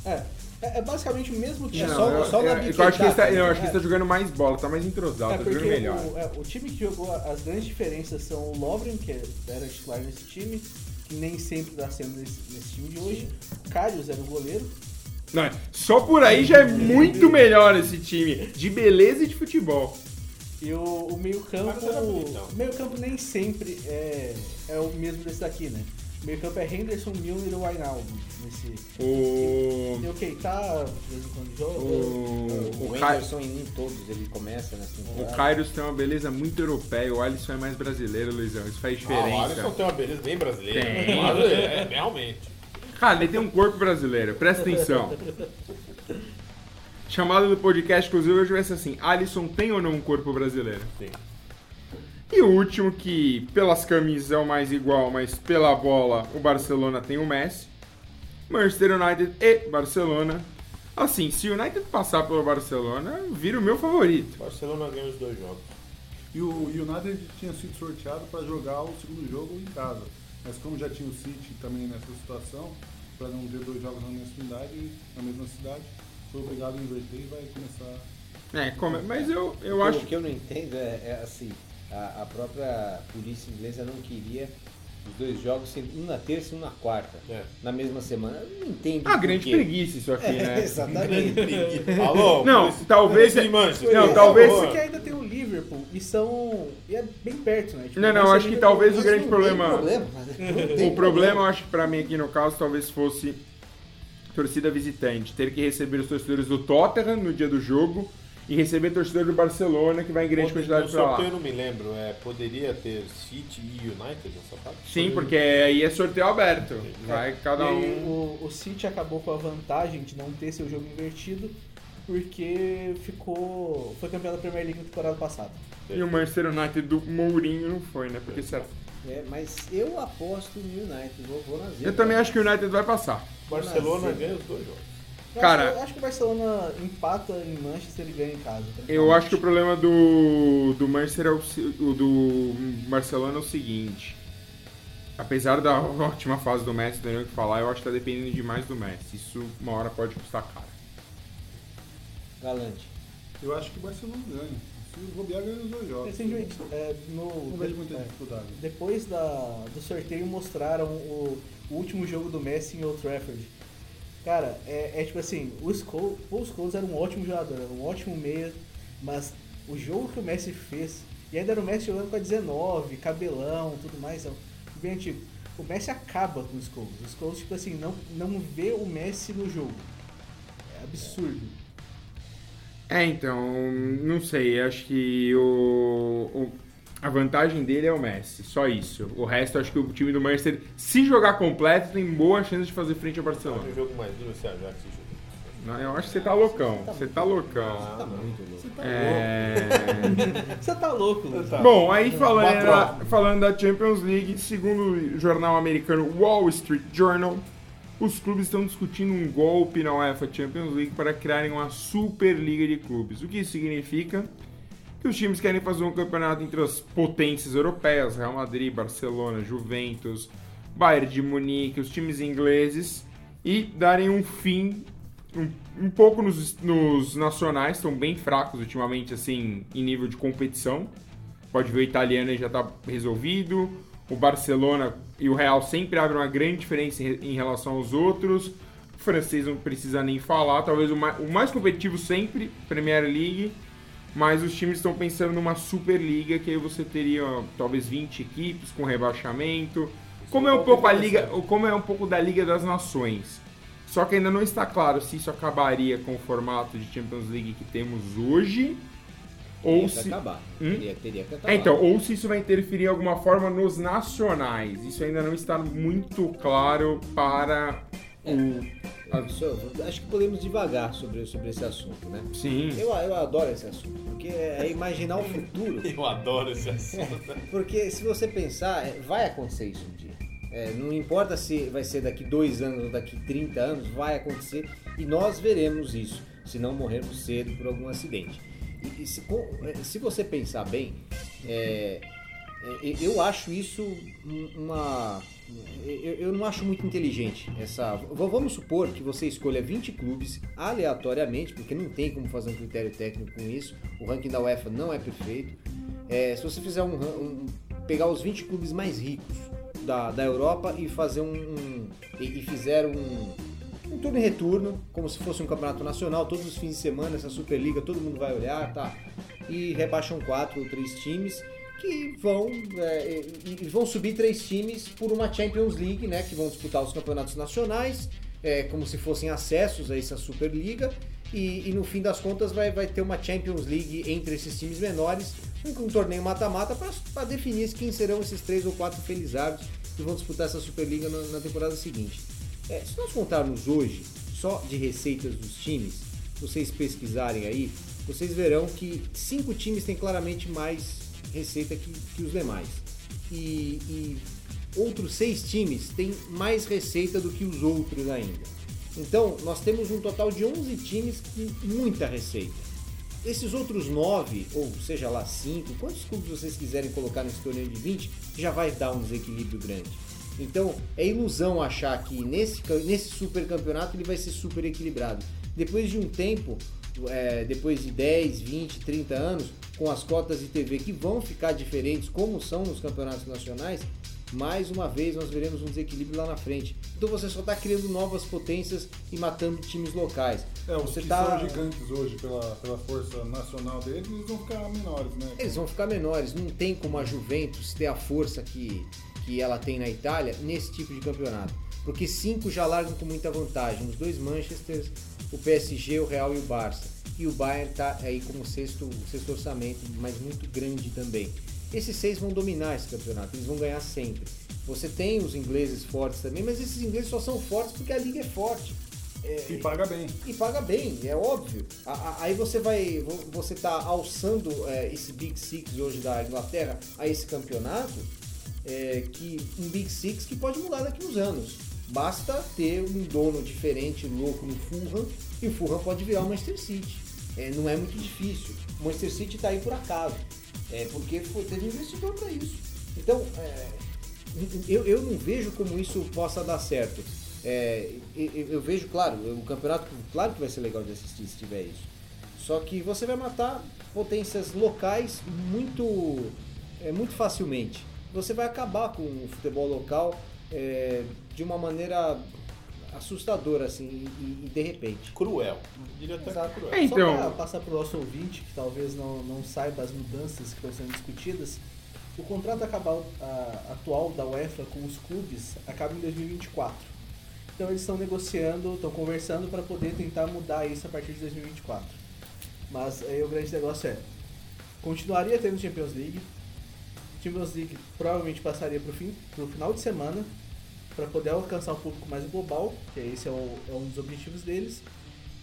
É, é, é basicamente o mesmo time. É Não, só- eu, só na eu- eu acho que ele tá, eu né? acho que ele tá jogando mais bola, tá mais entrosado, É, tá jogando melhor. o, é, o time que jogou, as grandes diferenças são o Lovren, que era titular nesse time, que nem sempre está sendo nesse, nesse time de hoje. O Karius era o goleiro. Não, só por aí já é muito melhor esse time, de beleza e de futebol. E o, o meio-campo. Bonitão. O meio-campo nem sempre é, é o mesmo desse daqui, né? O meio-campo é Henderson, Milner e Wijnaldum. Nesse. O. E o Keita, de vez em quando joga. O, O, o, Kai- Anderson em todos, ele começa nessa o temporada. Kairos tem uma beleza muito europeia, o Alisson é mais brasileiro, Luizão. Isso faz Ah, o Alisson diferença. tem uma beleza bem brasileira. Tem. Mas é, realmente. Cara, ele tem um corpo brasileiro, presta atenção. [LAUGHS] chamada do podcast, inclusive, hoje vai ser assim: Alisson tem ou não um corpo brasileiro? Sim. E o último, que pelas camisas é o mais igual, mas pela bola o Barcelona tem o Messi. Manchester United e Barcelona. Assim, se o United passar pelo Barcelona, vira o meu favorito. O Barcelona ganha os dois jogos. E o United tinha sido sorteado para jogar o segundo jogo em casa. Mas como já tinha o City também nessa situação, para não ter dois jogos na mesma cidade, na mesma cidade, foi obrigado a inverter e vai começar. É, como- mas eu, eu O acho que eu não entendo é, é assim, a, a própria polícia inglesa não queria os dois jogos sendo um na terça e um na quarta, É. na mesma semana. Eu não entendo Ah, grande quê. preguiça isso aqui, É, né? [LAUGHS] exatamente. [LAUGHS] Alô? Não, talvez- não, por talvez-. Porque ainda tem o Liverpool e são. E é bem perto, né? Tipo, Não, não, acho que talvez o grande não problema- problema. [LAUGHS] Não O problema, eu acho que pra mim aqui no caso, talvez fosse torcida visitante. Ter que receber os torcedores do Tottenham no dia do jogo e receber torcedor do Barcelona, que vai em grande Pode- quantidade sorteio eu lá. não me lembro, é, poderia ter City e United nessa parte? Sim, porque aí é sorteio aberto. Vai cada E um. o, o City acabou com a vantagem de não ter seu jogo invertido, porque ficou. Foi campeão da Premier League na temporada passada. E o Manchester United do Mourinho não foi, né? Porque certo. É, mas eu aposto no United, vou, vou na zebra. Eu também acho que o United vai passar. Barcelona ganha os dois jogos. Eu Cara- acho, eu acho que o Barcelona empata em Manchester e ganha em casa. Eu acho que o problema do, do Manchester é o, do Barcelona é o seguinte. Apesar da [LAUGHS] ótima fase do Messi, não tem o que falar, eu acho que tá dependendo demais do Messi. Isso uma hora pode custar caro. Galante. Eu acho que o Barcelona ganha. Se o bobear, ganha os dois jogos. Recentemente, é, no, Não vejo muita é, dificuldade. depois da, do sorteio mostraram o, o último jogo do Messi em Old Trafford. Cara, é, é tipo assim, o Scholes, o Scholes era um ótimo jogador, era um ótimo meia, mas o jogo que o Messi fez, e ainda era o Messi jogando com a 19, cabelão, tudo mais, então, bem antigo. O Messi acaba com o Scholes. O Scholes, tipo assim, não, não vê o Messi no jogo. É absurdo. É, então, não sei, acho que o, o- a vantagem dele é o Messi, só isso. O resto, acho que o time do Manchester, se jogar completo, tem boa chance de fazer frente ao Barcelona. O jogo mais duro joga. Não, eu acho que você tá loucão, você tá loucão. Tá muito louco. É... Você tá louco, Luiz. Tá. Bom, aí falando da, falando da Champions League, segundo o jornal americano Wall Street Journal, os clubes estão discutindo um golpe na UEFA Champions League para criarem uma Superliga de clubes. O que isso significa? Que os times querem fazer um campeonato entre as potências europeias, Real Madrid, Barcelona, Juventus, Bayern de Munique, os times ingleses, e darem um fim um, um pouco nos, nos nacionais, estão bem fracos ultimamente, assim, em nível de competição. Pode ver o italiano já tá resolvido. O Barcelona e o Real sempre abrem uma grande diferença em relação aos outros. O francês não precisa nem falar. Talvez o mais, o mais competitivo sempre, Premier League. Mas os times estão pensando numa Superliga, que aí você teria ó, talvez 20 equipes com rebaixamento. Como é um pouco a liga, como é um pouco da Liga das Nações. Só que ainda não está claro se isso acabaria com o formato de Champions League que temos hoje ou se acabar. Hum? Teria, teria que acabar. é, então, ou se isso vai interferir de alguma forma nos nacionais. Isso ainda não está muito claro para o. acho que podemos devagar sobre, sobre esse assunto, né? Sim. Eu, eu adoro esse assunto, porque é imaginar o futuro. [LAUGHS] Eu adoro esse assunto. Porque se você pensar, é, vai acontecer isso um dia. É, não importa se vai ser daqui dois anos ou daqui 30 anos, vai acontecer e nós veremos isso, se não morrermos cedo por algum acidente. E, e se, é, se você pensar bem, é, é, eu acho isso um- uma. Eu, não acho muito inteligente essa. Vamos supor que você escolha 20 clubes aleatoriamente, porque não tem como fazer um critério técnico com isso. O ranking da UEFA não é perfeito. É, se você fizer um, um- pegar os 20 clubes mais ricos da, da Europa e fazer um, um- e, e fizer um, um turno e retorno, como se fosse um campeonato nacional, todos os fins de semana, essa Superliga, todo mundo vai olhar, tá? E rebaixam quatro ou três times que vão é, e, e vão subir três times por uma Champions League, né? Que vão disputar os campeonatos nacionais, é, como se fossem acessos a essa Superliga. E, e no fim das contas vai, vai ter uma Champions League entre esses times menores, um, um torneio mata-mata para definir quem serão esses três ou quatro felizardos que vão disputar essa Superliga na, na temporada seguinte. É, se nós contarmos hoje só de receitas dos times, vocês pesquisarem aí, vocês verão que cinco times têm claramente mais receita que, que os demais. E, e outros seis times têm mais receita do que os outros ainda. Então, nós temos um total de 11 times com muita receita. Esses outros nove, ou seja lá cinco, quantos clubes vocês quiserem colocar nesse torneio de 20, já vai dar um desequilíbrio grande. Então, é ilusão achar que nesse, nesse super campeonato ele vai ser super equilibrado. Depois de um tempo, é, depois de 10, 20, 30 anos, com as cotas de TV que vão ficar diferentes, como são nos campeonatos nacionais, mais uma vez nós veremos um desequilíbrio lá na frente. Então você só está criando novas potências e matando times locais. É, os você que tá... são gigantes hoje pela, pela força nacional deles, eles vão ficar menores, né? Eles vão ficar menores. Não tem como a Juventus ter a força que, que ela tem na Itália nesse tipo de campeonato. Porque cinco já largam com muita vantagem. Os dois Manchester, o PSG, o Real e o Barça. E o Bayern está aí como sexto, sexto orçamento, mas muito grande também. Esses seis vão dominar esse campeonato, eles vão ganhar sempre. Você tem os ingleses fortes também, mas esses ingleses só são fortes porque a liga é forte. É, E paga bem. e paga bem, é óbvio. Aí você vai, você tá alçando é, esse Big Six hoje da Inglaterra a esse campeonato, é, que um Big Six que pode mudar daqui uns anos. Basta ter um dono diferente, louco no Fulham, e o Fulham pode virar o Manchester City. É, não é muito difícil. O Manchester City está aí por acaso, é, porque foi, teve investidor para isso. Então, é, eu, eu não vejo como isso possa dar certo. É, eu, eu vejo, claro, o campeonato, claro que vai ser legal de assistir se tiver isso. Só que você vai matar potências locais muito, é, muito facilmente. Você vai acabar com o futebol local é, de uma maneira assustadora, assim, e, e de repente. Cruel. Diria até Exato. cruel. É, então- Só para passar para o nosso ouvinte, que talvez não, não saiba as mudanças que estão sendo discutidas, o contrato acabal, a- atual da UEFA com os clubes acaba em 2024. Então eles estão negociando, estão conversando para poder tentar mudar isso a partir de 2024. Mas aí o grande negócio é, continuaria tendo Champions League, Champions League provavelmente passaria para o final de semana, para poder alcançar um público mais global, que esse é, o- é um dos objetivos deles.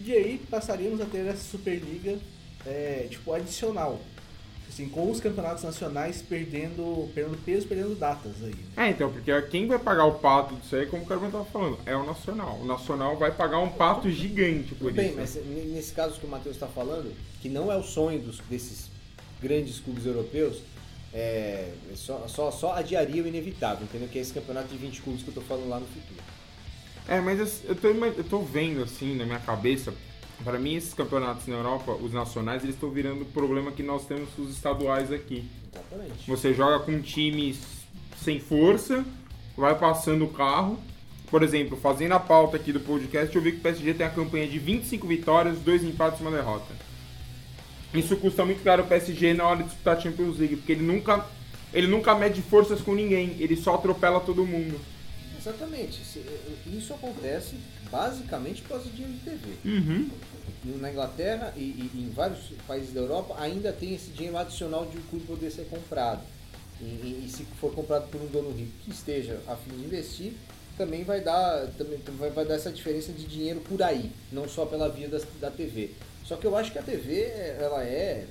E aí passaríamos a ter essa Superliga é, tipo adicional. Assim, com os campeonatos nacionais perdendo, perdendo peso, perdendo datas aí. né? É, então, porque quem vai pagar o pato disso aí, como o Carmen tava falando, é o Nacional. O Nacional vai pagar um pato gigante por bem, isso. mas n- nesse caso que o Matheus está falando, que não é o sonho dos, desses grandes clubes europeus, é, só, só, só adiaria o inevitável, entendeu? Que é esse campeonato de 20 clubes que eu tô falando lá no futuro. É, mas eu- eu tô, eu tô vendo assim na minha cabeça, para mim esses campeonatos na Europa, os nacionais, eles estão virando o problema que nós temos com os estaduais aqui. Exatamente. Você joga com times sem força, vai passando o carro. Por exemplo, fazendo a pauta aqui do podcast, eu vi que o PSG tem a campanha de 25 vitórias, dois empates e uma derrota. Isso custa muito caro o PSG na hora de disputar a Champions League, porque ele nunca, ele nunca mede forças com ninguém, ele só atropela todo mundo. Exatamente. Isso acontece basicamente por causa de dinheiro de TV. Uhum. Na Inglaterra e, e em vários países da Europa ainda tem esse dinheiro adicional de o clube poder ser comprado. E, e- e se for comprado por um dono rico que esteja a fim de investir, também vai dar, também vai dar essa diferença de dinheiro por aí, não só pela via da, da TV. Só que eu acho que a TV, ela é,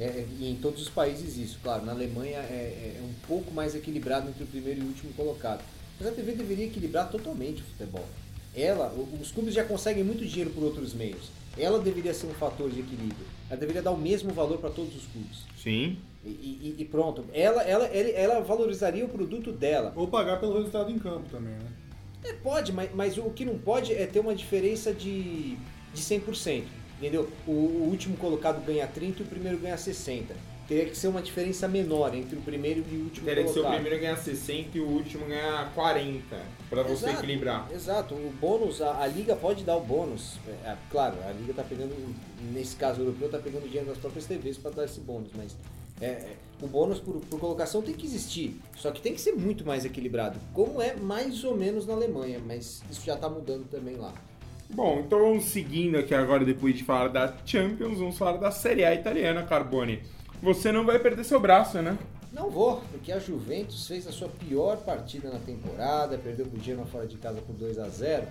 é- e em todos os países isso, claro, na Alemanha é, é um pouco mais equilibrado entre o primeiro e o último colocado. Mas a TV deveria equilibrar totalmente o futebol. Ela, os clubes já conseguem muito dinheiro por outros meios. Ela deveria ser um fator de equilíbrio. Ela deveria dar o mesmo valor para todos os clubes. Sim. E, e- e pronto. Ela, ela, ela valorizaria o produto dela. Ou pagar pelo resultado em campo também, né? É, pode, mas, mas o que não pode é ter uma diferença de, de 100%. Entendeu? O, o último colocado ganha 30 e o primeiro ganha 60. Teria que ser uma diferença menor entre o primeiro e o último Teria que ser o colocado. primeiro ganhar 60 e o último ganhar 40, pra você Exato, equilibrar. Exato, o bônus, a, a liga pode dar o bônus. É, claro, a liga tá pegando, nesse caso europeu, tá pegando dinheiro das próprias TVs para dar esse bônus, mas é, é, o bônus por, por colocação tem que existir, só que tem que ser muito mais equilibrado, como é mais ou menos na Alemanha, mas isso já tá mudando também lá. Bom, então vamos seguindo aqui agora, depois de falar da Champions, vamos falar da Série A italiana, Carbone. Você não vai perder seu braço, né? Não vou, porque a Juventus fez a sua pior partida na temporada, perdeu pro Genoa fora de casa por 2 a 0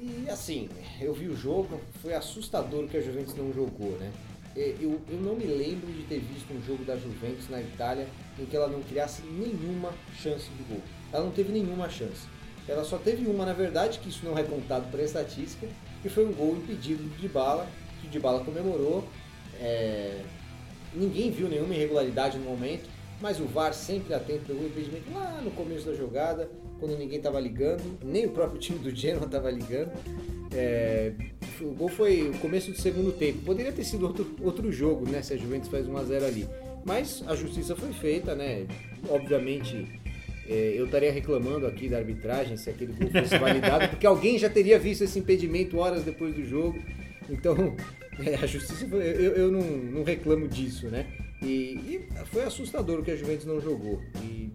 E assim, eu vi o jogo, foi assustador o que a Juventus não jogou, né? Eu, eu não me lembro de ter visto um jogo da Juventus na Itália em que ela não criasse nenhuma chance de gol. Ela não teve nenhuma chance. Ela só teve uma, na verdade, que isso não é contado para a estatística, que foi um gol impedido de Dybala, que o Dybala comemorou. É, Ninguém viu nenhuma irregularidade no momento, mas o VAR sempre atento pegou o impedimento lá no começo da jogada, quando ninguém estava ligando, nem o próprio [LAUGHS] time do Genoa estava ligando. É, o gol foi o começo do segundo tempo. Poderia ter sido outro, outro jogo, né? Se a Juventus faz 1x0 ali. Mas a justiça foi feita, né? Obviamente, é, eu estaria reclamando aqui da arbitragem se aquele gol fosse validado, porque alguém já teria visto esse impedimento horas depois do jogo. Então, [LAUGHS] é, a justiça, eu, eu não, não reclamo disso, né? E, e foi assustador o que a Juventus não jogou. E-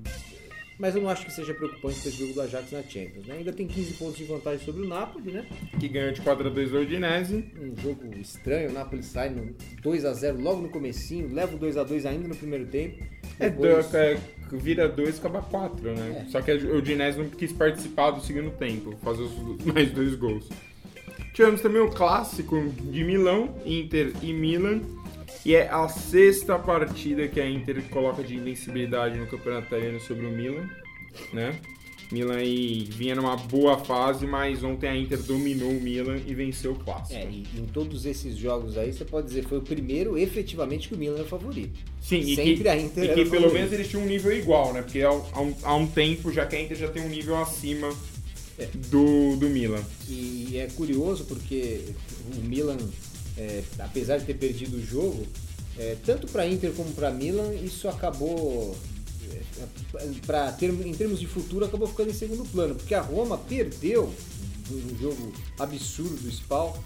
mas eu não acho que seja preocupante para esse jogo do Ajax na Champions. Né? Ainda tem 15 pontos de vantagem sobre o Napoli, né? Que ganhou de 4x2 do Udinese. Um jogo estranho, o Napoli sai no 2x0 logo no comecinho, leva o 2x2 ainda no primeiro tempo. É, Depois- do- é, vira 2 acaba 4, né? É. Só que o Udinese não quis participar do segundo tempo, fazer os [LAUGHS] mais dois gols. Tivemos também o clássico de Milão, Inter e Milan. E é a sexta partida que a Inter coloca de invencibilidade no campeonato italiano sobre o Milan, né? Milan aí vinha numa boa fase, mas ontem a Inter dominou o Milan e venceu o clássico. É, e em todos esses jogos aí, você pode dizer, foi o primeiro efetivamente que o Milan é favorito. Sim, e Sempre que, a Inter e era que pelo favorito. menos eles tinham um nível igual, né? Porque há, um- há um, há um tempo já que a Inter já tem um nível acima É. do, do Milan. E é curioso porque o Milan, é, apesar de ter perdido o jogo, é, tanto para Inter como para Milan, isso acabou, pra ter, em termos de futuro, acabou ficando em segundo plano, porque a Roma perdeu um jogo absurdo do Spal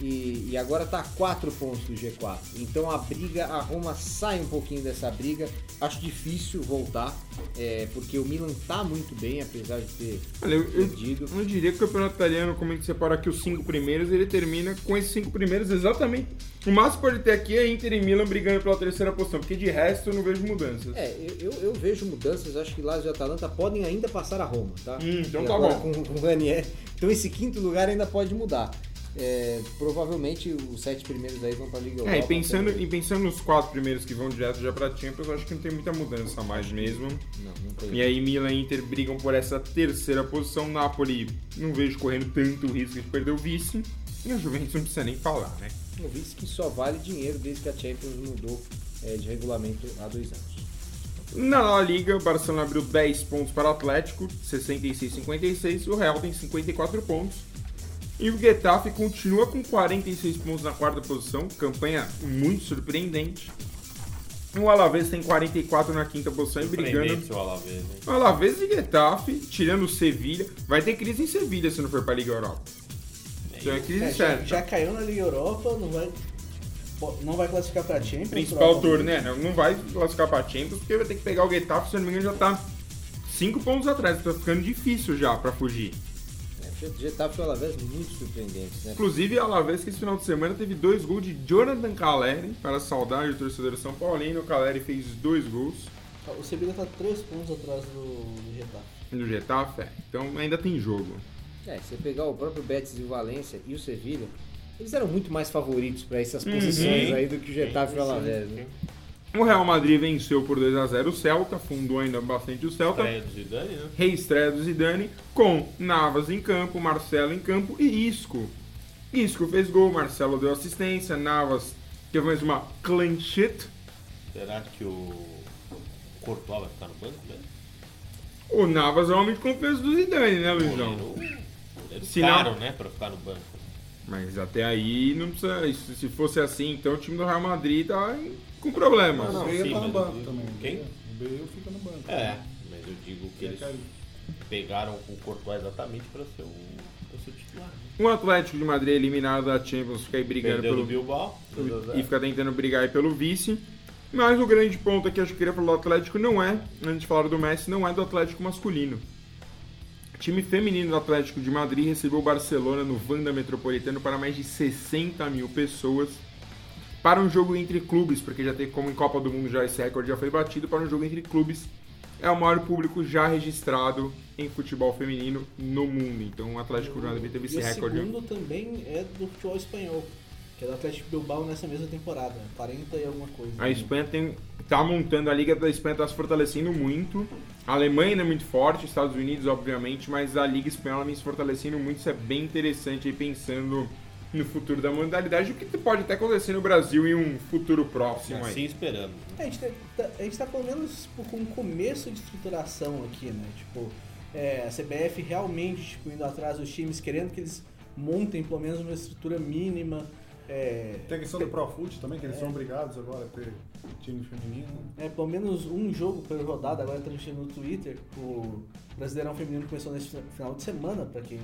e, e agora está a 4 pontos do G4. Então a briga, a Roma sai um pouquinho dessa briga. Acho difícil voltar, é, porque o Milan tá muito bem, apesar de ter Olha, eu, eu, perdido. eu diria que o campeonato italiano, como a gente separa aqui os cinco primeiros, ele termina com esses cinco primeiros exatamente. O máximo pode ter aqui é Inter e Milan brigando pela terceira posição, porque de resto eu não vejo mudanças. É, eu, eu- eu vejo mudanças, acho que Lazio e Atalanta podem ainda passar a Roma, tá? Hum, então E tá bom. Com, com Ranieri. Então esse quinto lugar ainda pode mudar. É, provavelmente os sete primeiros aí vão pra Liga Europa. É, e pensando, também. e pensando nos quatro primeiros que vão direto já pra Champions, eu acho que não tem muita mudança a mais mesmo. Não, não tem. E aí Milan e Inter brigam por essa terceira posição. Napoli não vejo correndo tanto risco de perder o vice. E a Juventus não precisa nem falar, né? Um vice que só vale dinheiro desde que a Champions mudou é, de regulamento há dois anos. Na La Liga, o Barcelona abriu 10 pontos para o Atlético, 66-56. O Real tem 54 pontos. E o Getafe continua com 46 pontos na quarta posição, campanha muito surpreendente. O Alavés tem 44 na quinta posição e brigando. Seu Alavés, hein? O Alavés e Getafe, tirando o Sevilha, vai ter crise em Sevilha se não for para a Liga Europa. Então é crise É, já, certa. já caiu na Liga Europa, não vai, não vai classificar pra Champions. principal torneio, né? Não vai classificar pra Champions, porque vai ter que pegar o Getafe, se eu não me engano, já tá 5 pontos atrás. Tá ficando difícil já pra fugir. O Getafe e o Alavés muito surpreendentes, né? Inclusive, a Alavés que esse final de semana teve dois gols de Jonathan Caleri, para a saudade do torcedor São Paulino. O Caleri fez dois gols O Sevilla tá 3 pontos atrás do, Getafe. do Getafe, é. então ainda tem jogo. É, você pegar o próprio Betis e o Valência e o Sevilha, eles eram muito mais favoritos para essas posições Uhum. aí do que o Getafe e o Alavés, né? O Real Madrid venceu por 2 a 0 o Celta, fundou ainda bastante o Celta. Estreia do Zidane, né? reestreia do Zidane com Navas em campo, Marcelo em campo e Isco. Isco fez gol, Marcelo deu assistência, Navas teve mais uma clean sheet. Será que o Courtois vai ficar no banco mesmo? O Navas é o homem de confiança do Zidane, né, Luizão? Goleiro, caro, né, pra ficar no banco. Mas até aí não precisa. Se fosse assim, então o time do Real Madrid tá em- com problemas. Não, o Bale sim, tá no banco eu- também. quem? O Bale fica no banco. É, mas eu digo que eles pegaram o Courtois exatamente pra ser o, titular. O Atlético de Madrid eliminado da Champions fica aí brigando Perdeu pelo. Bilbao, 2 a 0. e fica tentando brigar aí pelo vice. Mas o grande ponto aqui, acho que eu queria falar do Atlético, não é, antes de falar do Messi, não é do Atlético masculino. O time feminino do Atlético de Madrid recebeu o Barcelona no Wanda Metropolitano para mais de 60 mil pessoas para um jogo entre clubes, porque já tem como em Copa do Mundo já esse recorde já foi batido para um jogo entre clubes é o maior público já registrado em futebol feminino no mundo. Então o Atlético Madrid teve esse e o recorde. segundo também é do futebol espanhol, que é do Atlético Bilbao nessa mesma temporada, 40 e alguma coisa. A Espanha tem, tá montando, a Liga da Espanha tá se fortalecendo muito. A Alemanha ainda é muito forte, Estados Unidos, obviamente, mas a Liga Espanhola vem se fortalecendo muito. Isso é bem interessante aí pensando no futuro da modalidade, o que pode até acontecer no Brasil em um futuro próximo aí. Assim esperamos. É, a, gente tá, a gente tá pelo menos tipo, com um começo de estruturação aqui, né? Tipo, é, a CBF realmente tipo, indo atrás dos times, querendo que eles montem pelo menos uma estrutura mínima. É, Tem a questão do Profut também, que eles são obrigados agora a ter time feminino. é, pelo menos um jogo por rodada, agora transmitindo no Twitter. O Brasileirão Feminino começou nesse final de semana, pra quem,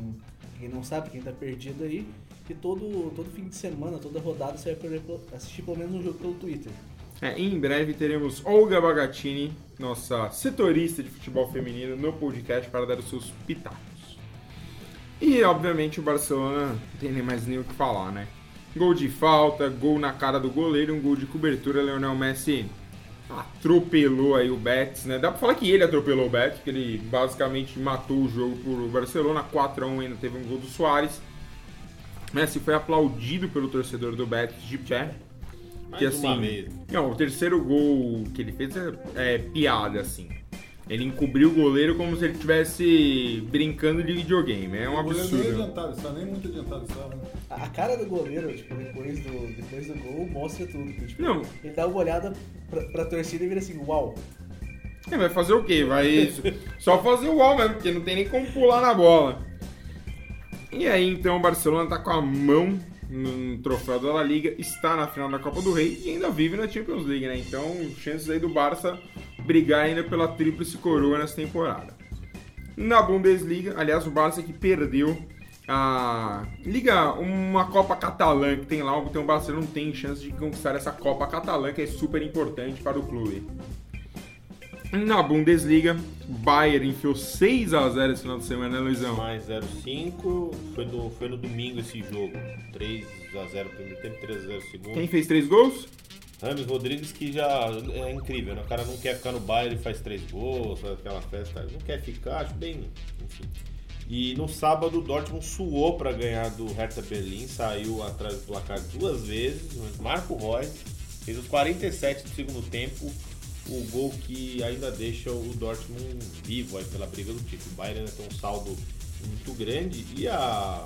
quem não sabe, quem tá perdido aí. E todo, todo fim de semana, toda rodada, você vai poder assistir pelo menos um jogo pelo Twitter. É, em breve teremos Olga Bagatini, nossa setorista de futebol feminino, no podcast para dar os seus pitacos. E, obviamente, o Barcelona não tem nem mais nem o que falar, né? Gol de falta, gol na cara do goleiro, um gol de cobertura, Leonel Messi atropelou aí o Betis, né? Dá pra falar que ele atropelou o Betis, porque ele basicamente matou o jogo pro Barcelona, 4x1 ainda teve um gol do Soares. Messi foi aplaudido pelo torcedor do Betis de pé. Que assim, vez. não, o terceiro gol que ele fez é, é piada, assim. Ele encobriu o goleiro como se ele estivesse brincando de videogame. É um O goleiro nem absurdo. adiantado está, nem muito adiantado. Né? A cara do goleiro, tipo, depois do, depois do gol, mostra tudo. Tipo, Não. Ele dá uma olhada pra, pra torcida e vira assim, uau. É, vai fazer o quê? Vai só fazer o gol mesmo, porque não tem nem como pular na bola. E aí, então, o Barcelona tá com a mão no troféu da La Liga, está na final da Copa do Rei e ainda vive na Champions League, né? Então, chances aí do Barça brigar ainda pela tríplice coroa nessa temporada. Na Bundesliga, aliás, o Barça que perdeu a Liga, uma Copa Catalã que tem lá, então o Barcelona não tem chance de conquistar essa Copa Catalã que é super importante para o clube. Na Bundesliga, Bayern enfiou 6 a 0 esse final de semana, né, Luizão? Mais 0,5. Foi no, foi no domingo esse jogo. 3x0 primeiro tempo, 3x0 segundo. Quem fez 3 gols? Rames Rodrigues que já é incrível, né? O cara não quer ficar no baile e faz três gols, faz aquela festa, não quer ficar, acho bem, enfim. E no sábado o Dortmund suou para ganhar do Hertha Berlim, saiu atrás do placar duas vezes, Marco Reus fez os 47 do segundo tempo, o gol que ainda deixa o Dortmund vivo aí pela briga do título. O Bayern ainda tem um saldo muito grande e a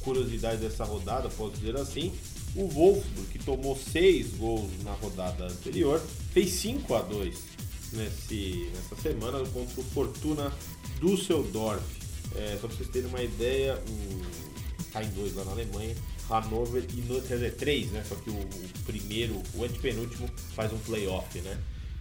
curiosidade dessa rodada, posso dizer assim, o Wolfsburg, que tomou seis gols na rodada anterior, fez 5 a 2 nesse, nessa semana contra o Fortuna Düsseldorf. É, só para vocês terem uma ideia, o, tá em dois lá na Alemanha, Hannover e no, quer dizer, três, né? Só que o, o primeiro, o antepenúltimo, faz um playoff, né?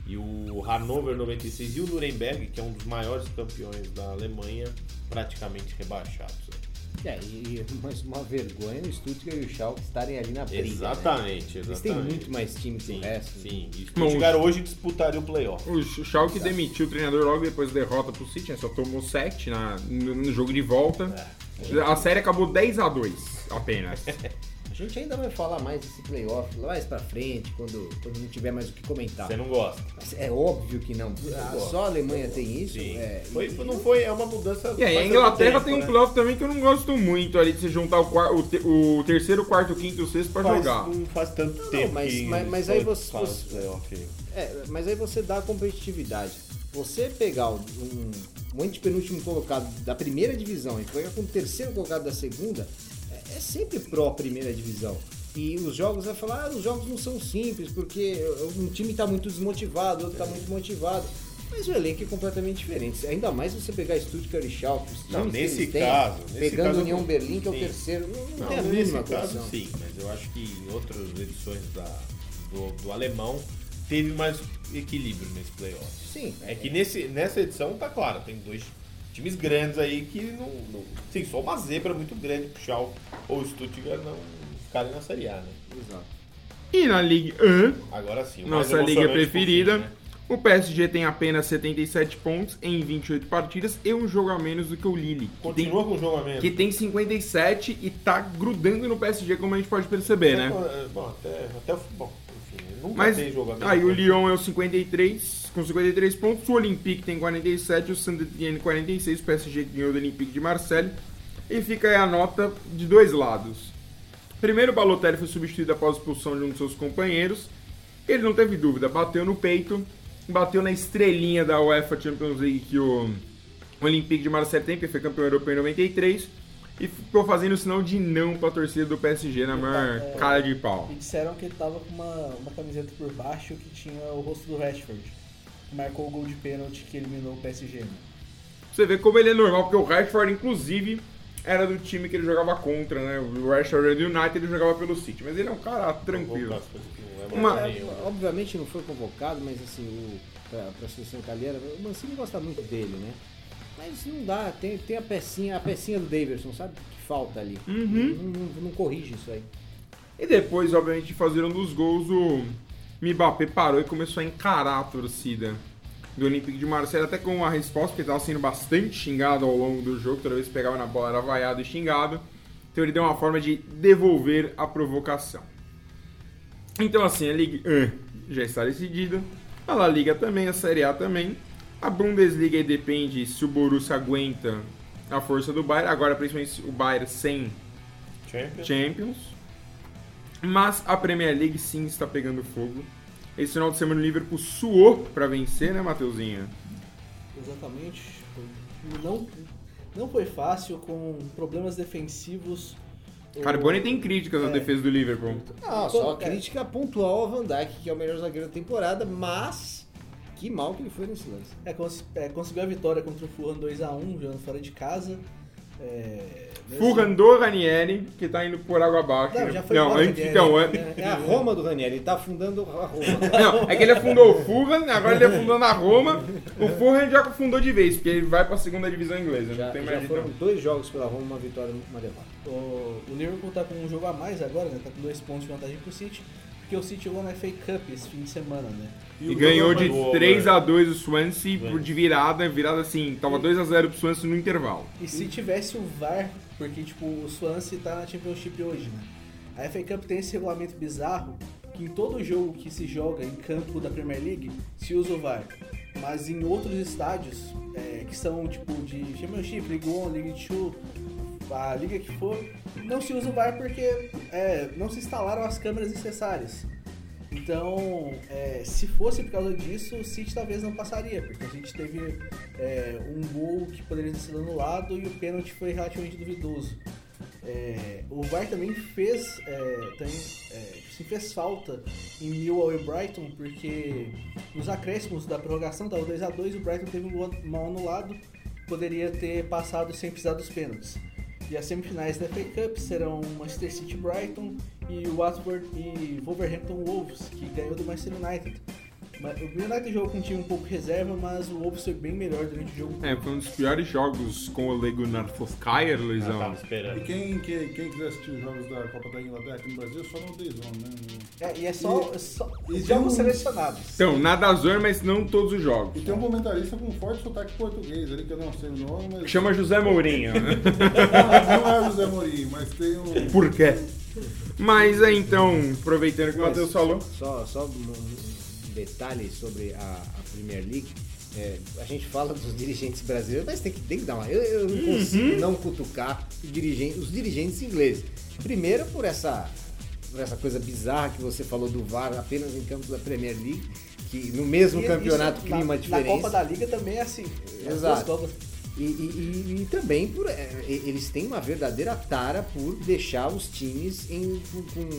E o Hannover 96 e o Nuremberg, que é um dos maiores campeões da Alemanha, praticamente rebaixados. né? É, e [LAUGHS] mas uma vergonha o Stuttgart e o Schalke estarem ali na briga. né? Exatamente, Eles exatamente. têm muito mais time que Sim, o resto. sim. E o Stuttgart hoje disputaria o playoff. O Schalke demitiu o treinador logo depois da derrota pro City, né? só tomou 7 na, no, no jogo de volta. A série acabou 10 a 2 apenas. [LAUGHS] A gente ainda vai falar mais desse playoff lá mais pra frente, quando, quando não tiver mais o que comentar. Você não gosta. Mas É óbvio que não. Ah, só a Alemanha tem isso. Sim. é, foi, e- não foi, é uma mudança. E aí, a Inglaterra tanto tem um tempo, playoff também que eu não gosto muito ali de você juntar o, o, o terceiro, o quarto, o quinto e o sexto pra Faz, jogar. Não faz tanto tempo. mas- que mas- mas aí você- faz você- playoff. É, mas aí você dá a competitividade. Você pegar um, um antepenúltimo colocado da primeira divisão e pegar com o terceiro colocado da segunda, é, é sempre pró primeira divisão. E os jogos vai falar, ah, os jogos não são simples, porque um time está muito desmotivado, outro está muito motivado. Mas o elenco é completamente diferente. Ainda mais você pegar Stuttgart e Schalke, Não, nesse eles têm, caso, nesse pegando caso, União Berlim, que é o sim. terceiro, não, não tem a nesse mínima caso sim, mas eu acho que em outras edições da, do, do alemão teve mais equilíbrio nesse playoff. Sim, É que nesse, nessa edição tá claro, tem dois times grandes aí que não. não sim, só uma zebra muito grande pro Schalke ou o Stuttgart não ficarem na Série A, né? exato. E na Ligue 1, Agora sim, nossa liga preferida, né? o PSG tem apenas 77 pontos em 28 partidas e um jogo a menos do que o Lille, que tem, Continua com o jogo a menos. que tem 57 e tá grudando no PSG, como a gente pode perceber, né? É, Bom, até, até o. Bom, enfim, nunca Mas tem jogo a menos. aí o né? Lyon é o 53 com 53 pontos, o Olympique tem 47, o Saint-Étienne 46, o PSG ganhou do Olympique de Marseille. E fica aí a nota de dois lados. Primeiro, o Balotelli foi substituído após a expulsão de um de seus companheiros. Ele não teve dúvida, bateu no peito, bateu na estrelinha da UEFA Champions League que o Olympique de Marseille tem, porque foi campeão europeu em 93. E ficou fazendo sinal de não pra torcida do PSG na maior É. cara de pau. E disseram que ele tava com uma, uma camiseta por baixo que tinha o rosto do Rashford. Marcou o gol de pênalti que eliminou o PSG. né? Você vê como ele é normal, porque o Rashford, inclusive, era do time que ele jogava contra, né? O Rashford era do United, ele jogava pelo City. Mas ele é um cara tranquilo. Não é Uma- É, obviamente não foi convocado, mas assim, o, pra, pra seleção italiana, o Mancini gosta muito dele, né? Mas não dá, tem, tem a pecinha, a pecinha do Davidson, sabe? Que falta ali. Uhum. Não, não- não corrige isso aí. E depois, obviamente, fazer um dos gols, o Mbappé parou e começou a encarar a torcida do Olympique de Marseille, até com uma resposta, porque estava sendo bastante xingado ao longo do jogo, toda vez que pegava na bola era vaiado e xingado. Então ele deu uma forma de devolver a provocação. Então assim, a Liga 1 já está decidida, a La Liga também, a Série A também. A Bundesliga depende se o Borussia aguenta a força do Bayern, agora principalmente o Bayern sem Champions. Champions. Mas a Premier League sim está pegando fogo. Esse final de semana o Liverpool suou para vencer, né, Mateuzinho? Exatamente. Não, não foi fácil, com problemas defensivos. O- Carbone tem críticas à É. defesa do Liverpool. Não, só Pô, crítica pontual ao Van Dijk, que é o melhor zagueiro da temporada, mas que mal que ele foi nesse lance. É, cons- é, conseguiu a vitória contra o Fulham 2x1, jogando fora de casa. É, do Ranieri, que tá indo por água abaixo. Não, já foi não, antes, Ranieri, então, an- né? É a Roma do Ranieri, ele tá afundando a Roma. [LAUGHS] não, é que ele afundou o Fulham, agora ele afundou na Roma. O Fulham já afundou de vez, porque ele vai pra segunda divisão inglesa. Já, não tem já mais foram então. dois jogos pela Roma, uma vitória e uma derrota. O, o Liverpool tá com um jogo a mais agora, né? Tá com dois pontos de vantagem pro City. Porque o City jogou na FA Cup esse fim de semana, né? E, o ganhou de Boa, 3x2 o Swansea de virada, virada assim, tava 2x0 pro Swansea no intervalo. E se tivesse o VAR, porque tipo, o Swansea tá na Championship hoje, né? A FA Cup tem esse regulamento bizarro que em todo jogo que se joga em campo da Premier League se usa o VAR. Mas em outros estádios, é, que são tipo de Championship, League One, League Two, a liga que for, não se usa o VAR porque é, não se instalaram as câmeras necessárias. Então, é, se fosse por causa disso, o City talvez não passaria, porque a gente teve é, um gol que poderia ter sido anulado e o pênalti foi relativamente duvidoso. É, o VAR também fez, é, também, é, se fez falta em Millwall e Brighton, porque nos acréscimos da prorrogação estava 2x2 e o Brighton teve um gol mal anulado, poderia ter passado sem precisar dos pênaltis. E as semifinais da FA Cup serão Manchester City Brighton e Watford e Wolverhampton Wolves, que ganhou do Manchester United. Mas O United jogou com um time um pouco reserva, mas o Wolves foi bem melhor durante o jogo. É, foi um dos piores jogos com o Lego Eu Luizão. tava E esperando. quem, quem, quem quiser assistir os jogos da Copa da Inglaterra aqui no Brasil, só no Days On, né? É, e é só, E- só e jogos um- selecionados. Então, nada zona, mas não todos os jogos. E tem um comentarista com forte sotaque português ali, que eu não sei o nome, mas. Chama José Mourinho. [LAUGHS] Não, não é o José Mourinho, mas tem um. Por quê? Mas aí então, aproveitando que o Matheus falou. Só, só um, um detalhe sobre a, a Premier League. É, a gente fala dos dirigentes brasileiros, mas tem que, tem que dar uma. Eu, eu não consigo não cutucar os dirigentes, os dirigentes ingleses. Primeiro por essa, por essa coisa bizarra que você falou do VAR apenas em campos da Premier League, que no mesmo E campeonato isso cria na, uma Na. Copa da Liga também é assim. As Exato. E, e- e- e também por é, eles têm uma verdadeira tara por deixar os times em, com, com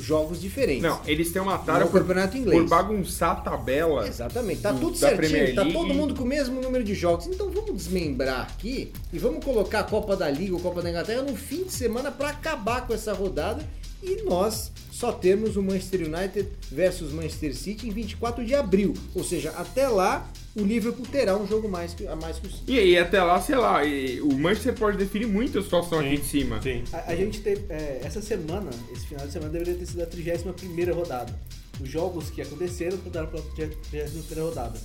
jogos diferentes. Não, eles têm uma tara por, campeonato inglês. por bagunçar a tabela. Exatamente, tá do- tudo certinho, tá todo mundo com o mesmo número de jogos. Então vamos desmembrar aqui e vamos colocar a Copa da Liga ou Copa da Inglaterra no fim de semana para acabar com essa rodada e nós só termos o Manchester United versus Manchester City em 24 de abril. Ou seja, até lá o Liverpool terá um jogo mais que, a mais que o City. E aí, até lá, sei lá, e o Manchester pode definir muito a situação aqui Sim, de cima. Sim. A, a gente teve. é, essa semana, esse final de semana, deveria ter sido a 31 rodada. Os jogos que aconteceram contaram pela 31 rodada.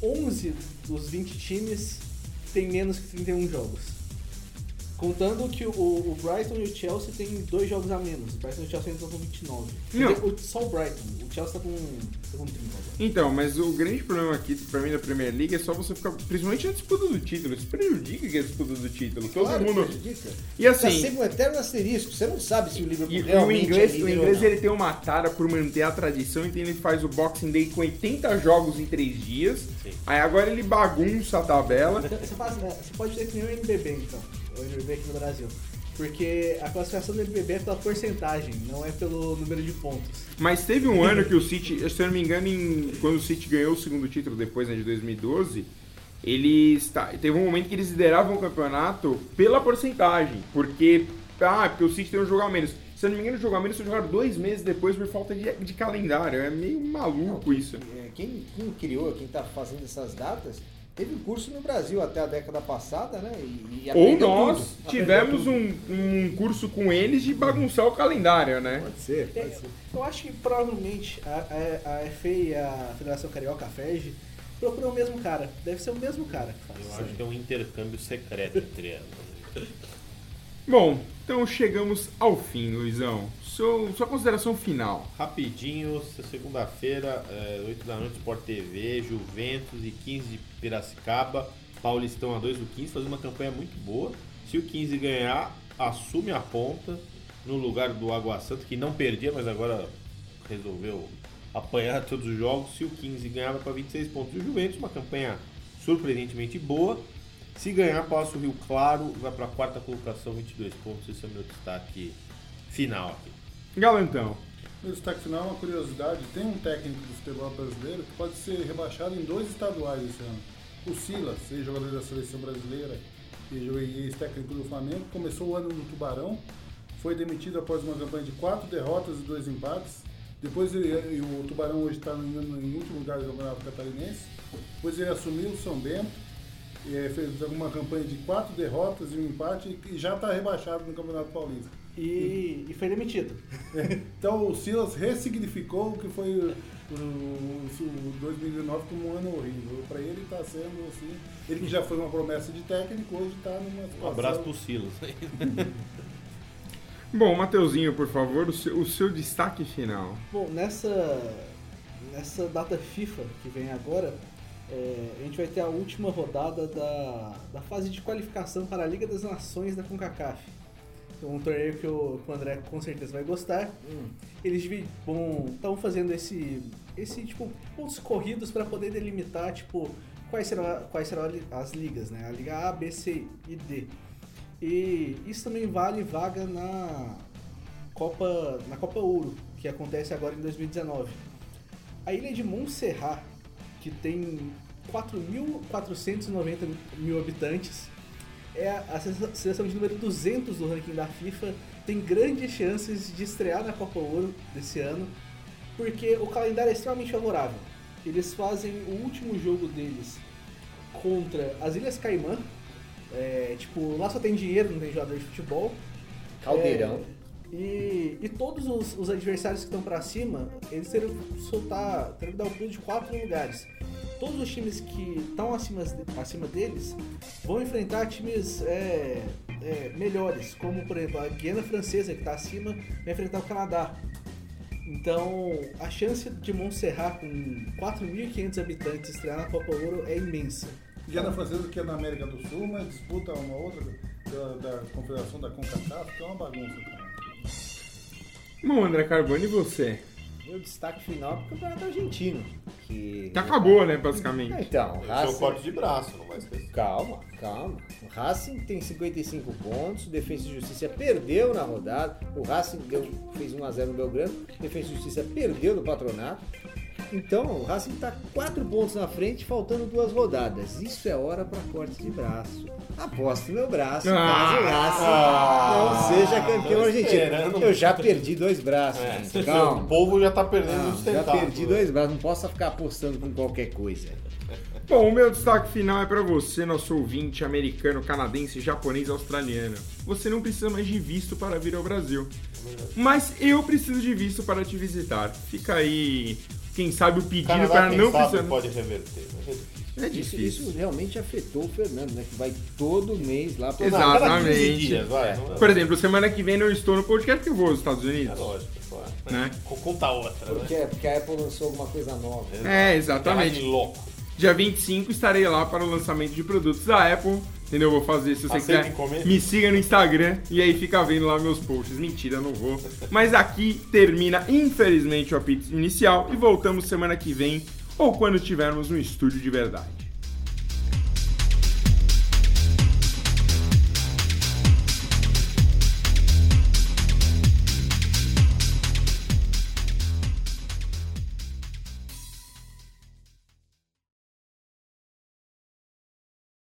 11 dos 20 times têm menos que 31 jogos. Contando que o, o Brighton e o Chelsea tem dois jogos a menos. O Brighton e o Chelsea estão com 29. Não. O- Só o Brighton. O Chelsea tá com, tá com 30 agora. Então, mas o grande problema aqui pra mim da Premier League é só você ficar, principalmente na disputa do título. Isso prejudica que é a disputa do título. Todo Claro, mundo. prejudica. E Tá assim, sempre um eterno asterisco. Você não sabe se o Liverpool E o realmente inglês, é o inglês ele tem uma tara por manter a tradição, então ele faz o Boxing Day com 80 jogos em 3 dias. Sim. Aí agora ele bagunça a tabela. Você, você faz, você pode ter que nem o NBB, então. O NBB aqui no Brasil. Porque a classificação do NBB é pela porcentagem, não é pelo número de pontos. Mas teve um ano que o City, se eu não me engano, em- quando o City ganhou o segundo título depois, né, de 2012, eles teve um momento que eles lideravam o campeonato pela porcentagem, porque ah, porque o City tem um jogo a menos. Se eu não me engano, o jogo a menos foi jogado dois meses depois por falta de, de calendário. É meio maluco isso. É, Quem, quem criou, quem tá fazendo essas datas, teve curso no Brasil até a década passada, né? E, e Ou nós tudo. tivemos um, um curso com eles de bagunçar o calendário, né? Pode ser, É, pode ser. eu acho que provavelmente a, a, a FA e a Federação Carioca, a FERJ, procuram o mesmo cara. Deve ser o mesmo cara que faz. Eu acho que é um intercâmbio secreto entre elas. Bom, então chegamos ao fim, Luizão. Seu, sua consideração final. Rapidinho, segunda-feira, é, 8 da noite, Sport TV, Juventus e 15 de Piracicaba. Paulistão a 2 do 15, fazendo uma campanha muito boa. Se o 15 ganhar, assume a ponta no lugar do Água Santa, que não perdia, mas agora resolveu apanhar todos os jogos. Se o 15 ganhar, vai para 26 pontos. E o Juventus, uma campanha surpreendentemente boa. Se ganhar, passa o Rio Claro, vai para a quarta colocação, 22 pontos. Esse é o meu destaque final aqui. Galantão. Meu destaque final é uma curiosidade. Tem um técnico do futebol brasileiro que pode ser rebaixado em dois estaduais esse ano. O Silas, ex-jogador da seleção brasileira e ex-técnico do Flamengo, começou o ano no Tubarão, foi demitido após uma campanha de quatro derrotas e dois empates. Depois ele, o Tubarão hoje está em, último lugar do Campeonato Catarinense. Depois ele assumiu o São Bento, e, fez uma campanha de quatro derrotas e um empate e já está rebaixado no Campeonato Paulista. E, e foi demitido. [LAUGHS] Então o Silas ressignificou o que foi o, o- o 2019 como um ano horrível. Para ele está sendo assim. Ele que já foi uma promessa de técnico, hoje está numa Um situação. abraço pro Silas. [LAUGHS] Bom, Mateuzinho, por favor, o seu, o seu destaque final. Bom, nessa, nessa data FIFA que vem agora, é, a gente vai ter a última rodada da, da fase de qualificação para a Liga das Nações da CONCACAF. Um torneio que o, que o André com certeza vai gostar. Eles estão fazendo esse, esse tipo, pontos corridos para poder delimitar tipo, quais serão, quais serão as ligas, né? A Liga A, B, C e D. E isso também vale vaga na Copa, na Copa Ouro, que acontece agora em 2019. A ilha de Montserrat, que tem 4.490 mil habitantes, é a seleção de número 200 do ranking da FIFA, tem grandes chances de estrear na Copa Ouro desse ano, porque o calendário é extremamente favorável. Eles fazem o último jogo deles contra as Ilhas Caimã, é, tipo, lá só tem dinheiro, não tem jogador de futebol. Caldeirão. É, e, e todos os, os adversários que estão pra cima, eles terão que soltar, terão que dar um pulo de quatro lugares. Todos os times que estão acima, acima deles vão enfrentar times é, é, melhores, como por exemplo a Guiana Francesa, que está acima, vai enfrentar o Canadá. Então, a chance de Montserrat, com 4.500 habitantes, estrear na Copa Ouro é imensa. Guiana Francesa, que é na América do Sul, mas disputa uma outra da, da confederação da CONCACAF, que é uma bagunça. Bom, André Carbone, e você? Meu destaque final é pro campeonato argentino. Que. Que acabou, né, basicamente. Então, o é o Racing. corte de braço, não vai esquecer. Calma, calma. O Racing tem 55 pontos, o Defensa e Justiça perdeu na rodada. O Racing deu, fez 1x0 no Belgrano, o Defensa e Justiça perdeu no Patronato. Então, o Racing está 4 pontos na frente, faltando duas rodadas. Isso é hora para corte de braço. Aposto no meu braço, caso o Racing não seja campeão tô argentino. esperando. Eu já perdi dois braços, É. Calma. o povo já tá perdendo Não, os já tentáculos. perdi dois braços, não posso ficar apostando com qualquer coisa. Bom, o meu destaque final é pra você, nosso ouvinte americano, canadense, japonês, australiano. Você não precisa mais de visto para vir ao Brasil. Mas eu preciso de visto para te visitar. Fica aí, quem sabe, o pedido Canadá, para quem não sabe, precisar. pode reverter. É difícil. É Isso, isso realmente afetou o Fernando, né? Que vai todo mês lá 15 Exatamente. dias, vai. Não é- Por exemplo, semana que vem não estou no podcast porque eu vou aos Estados É Unidos. lógico, claro. Né? Co- Conta outra, Porque, né? porque a Apple lançou alguma coisa nova. É, exatamente. Caralho, louco. Dia 25 estarei lá para o lançamento de produtos da Apple. Entendeu? Vou fazer, se você Aceita quiser, encomenda? me siga no Instagram e aí fica vendo lá meus posts. Mentira, não vou. [LAUGHS] Mas aqui termina, infelizmente, o apito inicial e voltamos semana que vem ou quando tivermos um estúdio de verdade.